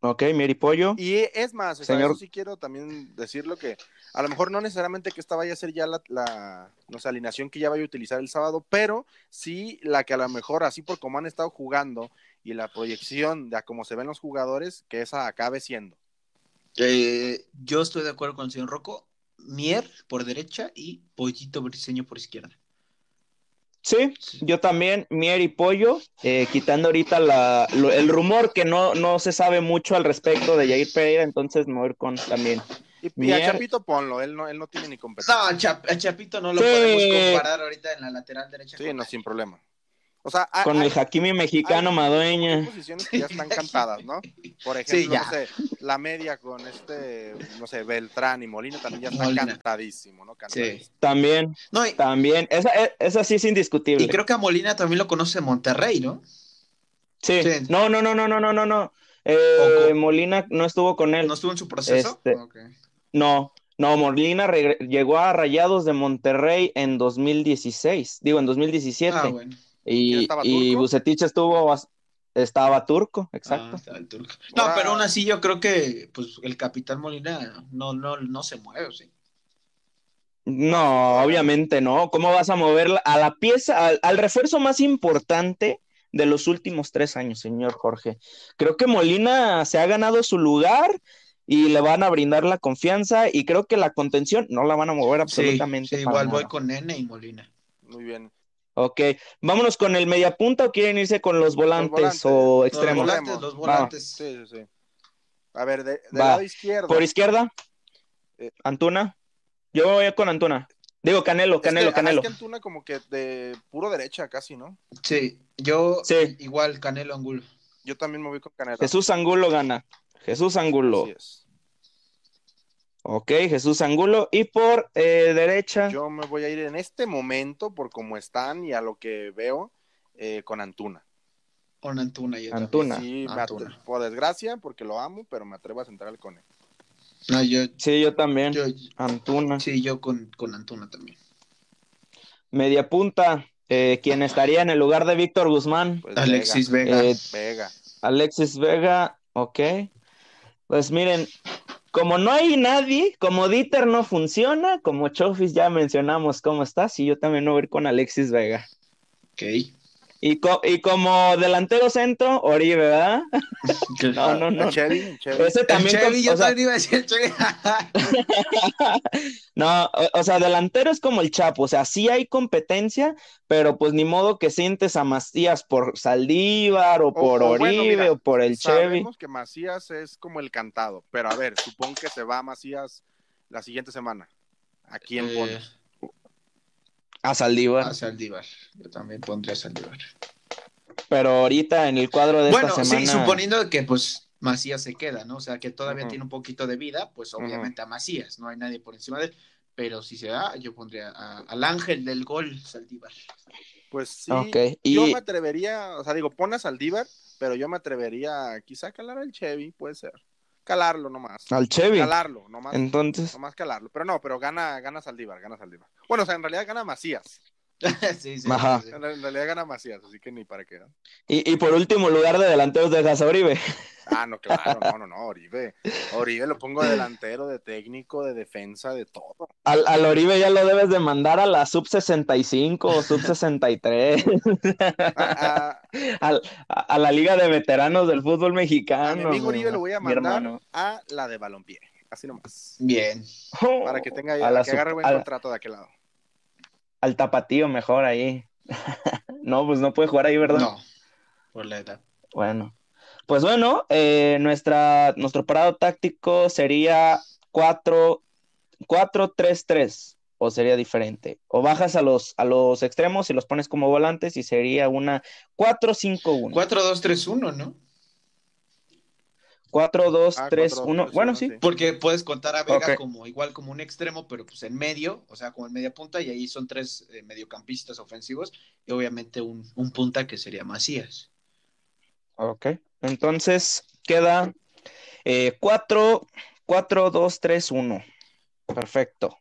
Ok, Mier y Pollo. Y es más, Señor... eso sí quiero también decirlo que a lo mejor no necesariamente que esta vaya a ser ya la, la no sé, alineación que ya vaya a utilizar el sábado, pero sí la que a lo mejor, así por como han estado jugando y la proyección de a cómo se ven los jugadores, que esa acabe siendo. Eh, yo estoy de acuerdo con el señor Rocco. Mier por derecha y Pollito Briseño por izquierda. Sí, yo también, Mier y Pollo, eh, quitando ahorita la, el rumor que no, no se sabe mucho al respecto de Jair Pereira, entonces me voy a ir con también. Y, a Chapito ponlo, él no, él no tiene ni competencia. No, a, Chapito no lo podemos comparar ahorita en la lateral derecha. Sí, no, sin problema con el Hakimi mexicano Madueña. Hay posiciones que ya están cantadas, ¿no? Por ejemplo, no sé, la media con este, no sé, Beltrán y Molina también ya está cantadísimo, ¿no? Sí, también. También. Esa, e, esa, sí es indiscutible. Y creo que a Molina también lo conoce Monterrey, ¿no? Sí. No, no, no, no, no, no, no, no. Eh, Molina no estuvo con él. ¿No estuvo en su proceso? Este, no, no, Molina llegó a Rayados de Monterrey en 2016, digo en 2017. Ah, bueno. Y, y Bucetich estuvo, estaba turco, exacto. Ah, no, pero aún así yo creo que pues el capitán Molina no, no, no se mueve, ¿sí? No, obviamente no. ¿Cómo vas a mover a la pieza, al, refuerzo más importante de los últimos tres años, señor Jorge? Creo que Molina se ha ganado su lugar y le van a brindar la confianza y creo que la contención no la van a mover absolutamente. Sí, igual voy con Nene y Molina. Muy bien. Ok, vámonos con el mediapunta o quieren irse con los volantes, o extremos. Los volantes, los volantes. Sí, sí, sí. A ver, de, lado izquierdo. Por izquierda, eh. Antuna. Yo voy con Antuna. Digo, Canelo, Canelo, Canelo. Es que Antuna como que de puro derecha casi, ¿no? Sí, yo sí. igual Canelo Angulo. Yo también me voy con Canelo. Jesús Angulo gana. Jesús Angulo. Así es. Ok, Jesús Angulo. Y por eh, derecha. Yo me voy a ir en este momento, por cómo están y a lo que veo, eh, con Antuna. Con Antuna, yo Antuna. Sí, por desgracia, porque lo amo, pero me atrevo a centrar con él. No, yo, sí, yo también. Antuna. Sí, yo con, con Antuna también. Media punta, eh, ¿quién estaría en el lugar de Víctor Guzmán? Pues Alexis Vega. Eh, Vega. Alexis Vega, ok. Pues miren, como no hay nadie, como Dieter no funciona, como Chofis ya mencionamos cómo está, y yo también voy a ir con Alexis Vega. Ok. Y, y como delantero centro, Oribe, ¿verdad? *laughs* no, no, no. Chevy, Ese también. Chevy, yo también iba a decir Chevy. *laughs* no, o, sea, delantero es como el Chapo, o sea, sí hay competencia, pero pues ni modo que sientes a Macías por Saldívar o, por Oribe o por el Chevy. Sabemos que Macías es como el cantado, pero a ver, supongo que se va Macías la siguiente semana. ¿A quién eh... A Saldívar. A Saldívar. Yo también pondría a Saldívar. Pero ahorita en el cuadro de esta semana. Sí, suponiendo que pues Macías se queda, ¿no? O sea, que todavía tiene un poquito de vida, pues obviamente a Macías, no hay nadie por encima de él. Pero si se da, yo pondría al ángel del gol, Saldívar. Pues sí, yo me atrevería, o sea, digo, pon a Saldívar, pero yo me atrevería quizá a calar al Chevy, puede ser calarlo nomás. Al Chevy. Calarlo, nomás. Entonces. Nomás calarlo. Pero no, pero gana, gana Saldívar, gana Saldívar. Bueno, o sea, en realidad gana Macías. *laughs* sí, sí, Ajá. En, realidad gana Macías, así que ni para qué. Y, y por último lugar de delanteros de Oribe. Ah, no, claro, no, no, *laughs* no, Oribe. Oribe lo pongo de delantero, de técnico, de defensa, de todo. Al, al Oribe ya lo debes de mandar a la sub 65 o sub 63. a, a, a, la liga de veteranos del fútbol mexicano. A mi amigo Oribe lo voy a mandar a la de balompié, así nomás. Bien. Para que tenga ya, que agarre buen contrato de aquel lado. Al tapatío mejor ahí. *laughs* no, pues no puede jugar ahí, ¿verdad? No, por la edad. Bueno. Pues bueno, eh, nuestra, nuestro parado táctico sería 4-3-3 o sería diferente. O bajas a los, a los extremos y los pones como volantes y sería una 4-5-1. 4-2-3-1, ¿no? 4, 2, 3, 1. Bueno, sí. Porque puedes contar a Vega como igual como un extremo, pero pues en medio, o sea, como en media punta, y ahí son tres eh, mediocampistas ofensivos, y obviamente un, un, punta que sería Macías. Ok. Entonces queda 4, 4, 2, 3, 1. Perfecto.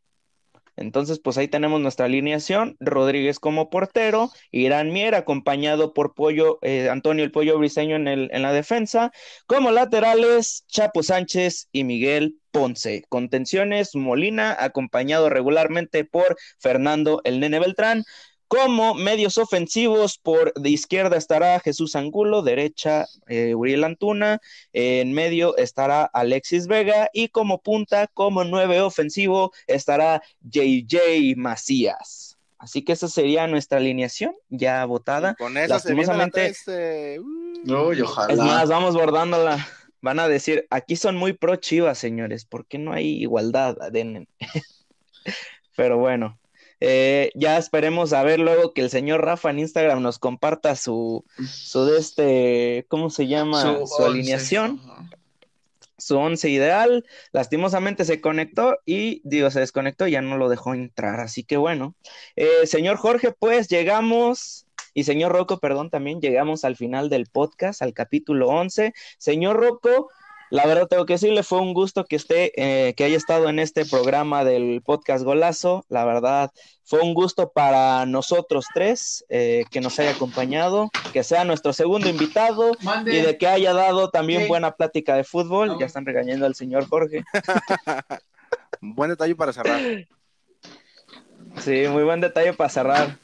Entonces, pues ahí tenemos nuestra alineación. Rodríguez como portero, Irán Mier acompañado por Pollo, eh, Antonio el Pollo Briseño en, el, en la defensa. Como laterales, Chapo Sánchez y Miguel Ponce. Contenciones, Molina acompañado regularmente por Fernando el Nene Beltrán. Como medios ofensivos, por de izquierda estará Jesús Angulo, derecha eh, Uriel Antuna, en medio estará Alexis Vega y como punta, como nueve ofensivo, estará JJ Macías. Así que esa sería nuestra alineación ya votada. Y con esa Lastimosamente, se no, y ojalá. Es más, vamos bordándola. Van a decir, aquí son muy pro chivas, señores, ¿por qué no hay igualdad? *laughs* Pero bueno, eh, ya esperemos a ver luego que el señor Rafa en Instagram nos comparta su, su de este, ¿cómo se llama? Su, alineación. Su once ideal. Lastimosamente se conectó y, digo, se desconectó y ya no lo dejó entrar. Así que bueno. Eh, señor Jorge, pues llegamos y señor Rocco, perdón, también llegamos al final del podcast, al capítulo 11. Señor Rocco, la verdad tengo que decirle, fue un gusto que esté, eh, que haya estado en este programa del podcast Golazo. La verdad, fue un gusto para nosotros tres eh, que nos haya acompañado, que sea nuestro segundo invitado y de que haya dado también buena plática de fútbol. Ya están regañando al señor Jorge. *laughs* buen detalle para cerrar. Sí, muy buen detalle para cerrar.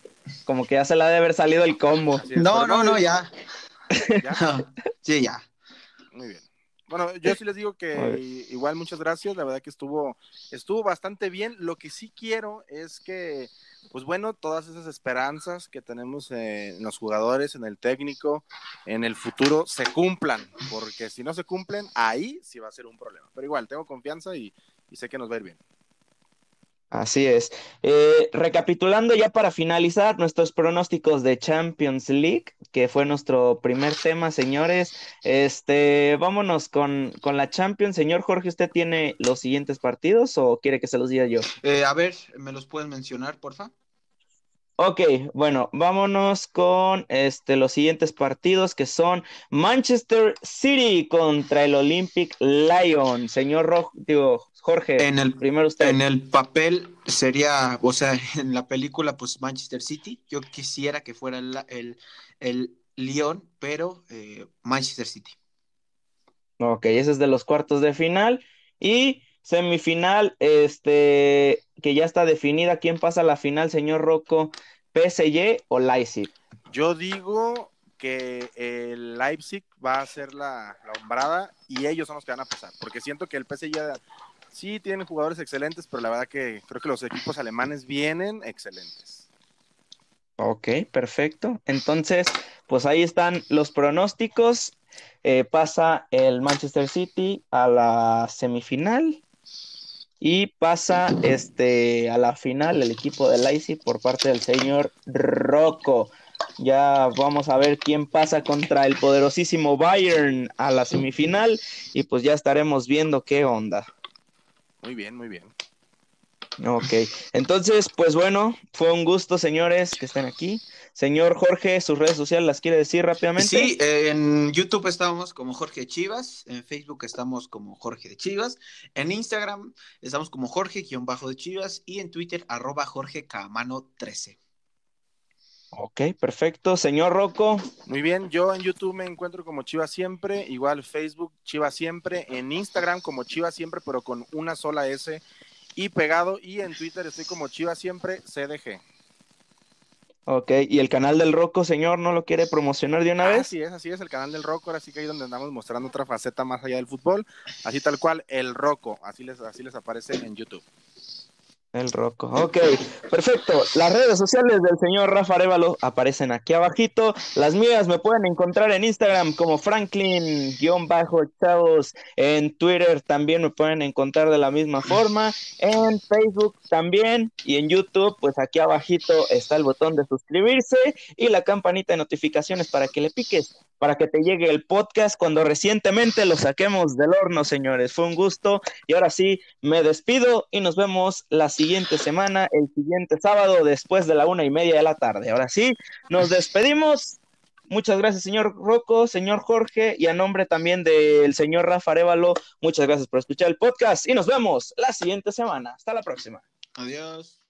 Como que ya se le ha de haber salido el combo. no, no, no, ya. *laughs* ¿Ya? *laughs* sí, ya. Muy bien. Bueno, yo sí les digo que igual muchas gracias, la verdad que estuvo, estuvo bastante bien. Lo que sí quiero es que, pues bueno, todas esas esperanzas que tenemos en los jugadores, en el técnico, en el futuro, se cumplan, porque si no se cumplen, ahí sí va a ser un problema. Pero igual, tengo confianza y, y sé que nos va a ir bien. Así es. Eh, recapitulando ya para finalizar nuestros pronósticos de Champions League, que fue nuestro primer tema, señores. Este, vámonos con, con la Champions. Señor Jorge, ¿usted tiene los siguientes partidos o quiere que se los diga yo? Eh, a ver, ¿me los pueden mencionar, porfa? Ok, bueno, vámonos con este, los siguientes partidos que son Manchester City contra el Olympic Lyon. Señor Rojo, digo, Jorge, en el, primero usted. En el papel sería, o sea, *laughs* en la película, pues Manchester City. Yo quisiera que fuera el, el, el Lyon, pero eh, Manchester City. Ok, ese es de los cuartos de final. Y semifinal, este, que ya está definida. ¿Quién pasa a la final, señor Rocco? ¿PSG o Leipzig? Yo digo que el Leipzig va a ser la, la hombrada y ellos son los que van a pasar, porque siento que el PSG sí tiene jugadores excelentes, pero la verdad que creo que los equipos alemanes vienen excelentes. Ok, perfecto. Entonces, pues ahí están los pronósticos. Eh, pasa el Manchester City a la semifinal y pasa este, a la final el equipo de Leipzig por parte del señor Rocco. Ya vamos a ver quién pasa contra el poderosísimo Bayern a la semifinal y pues ya estaremos viendo qué onda. Muy bien, muy bien. Ok, entonces, pues bueno, fue un gusto, señores, que estén aquí. Señor Jorge, sus redes sociales las quiere decir rápidamente. Sí, en YouTube estamos como Jorge Chivas, en Facebook estamos como Jorge de Chivas, en Instagram estamos como Jorge-de Chivas y en Twitter arroba Jorge Camano 13. Ok, perfecto. Señor Rocco. Muy bien, yo en YouTube me encuentro como Chivas Siempre, igual Facebook Chivas Siempre, en Instagram como Chivas Siempre, pero con una sola S y pegado, y en Twitter estoy como Chivas Siempre CDG. Ok, ¿y el canal del Rocco, señor, no lo quiere promocionar de una vez? Así es, así es, el canal del Rocco, ahora sí que ahí donde andamos mostrando otra faceta más allá del fútbol, así tal cual, el Rocco, así les, así les aparece en YouTube. El Rocco. Ok, perfecto. Las redes sociales del señor Rafa Arevalo aparecen aquí abajito. Las mías me pueden encontrar en Instagram como Franklin-Chavos. En Twitter también me pueden encontrar de la misma forma. En Facebook también. Y en YouTube, pues aquí abajito está el botón de suscribirse y la campanita de notificaciones para que le piques para que te llegue el podcast cuando recientemente lo saquemos del horno, señores. Fue un gusto y ahora sí, me despido y nos vemos la siguiente semana, el siguiente sábado, después de la una y media de la tarde. Ahora sí, nos despedimos. Muchas gracias, señor Rocco, señor Jorge, y a nombre también del señor Rafa Arevalo, muchas gracias por escuchar el podcast y nos vemos la siguiente semana. Hasta la próxima. Adiós.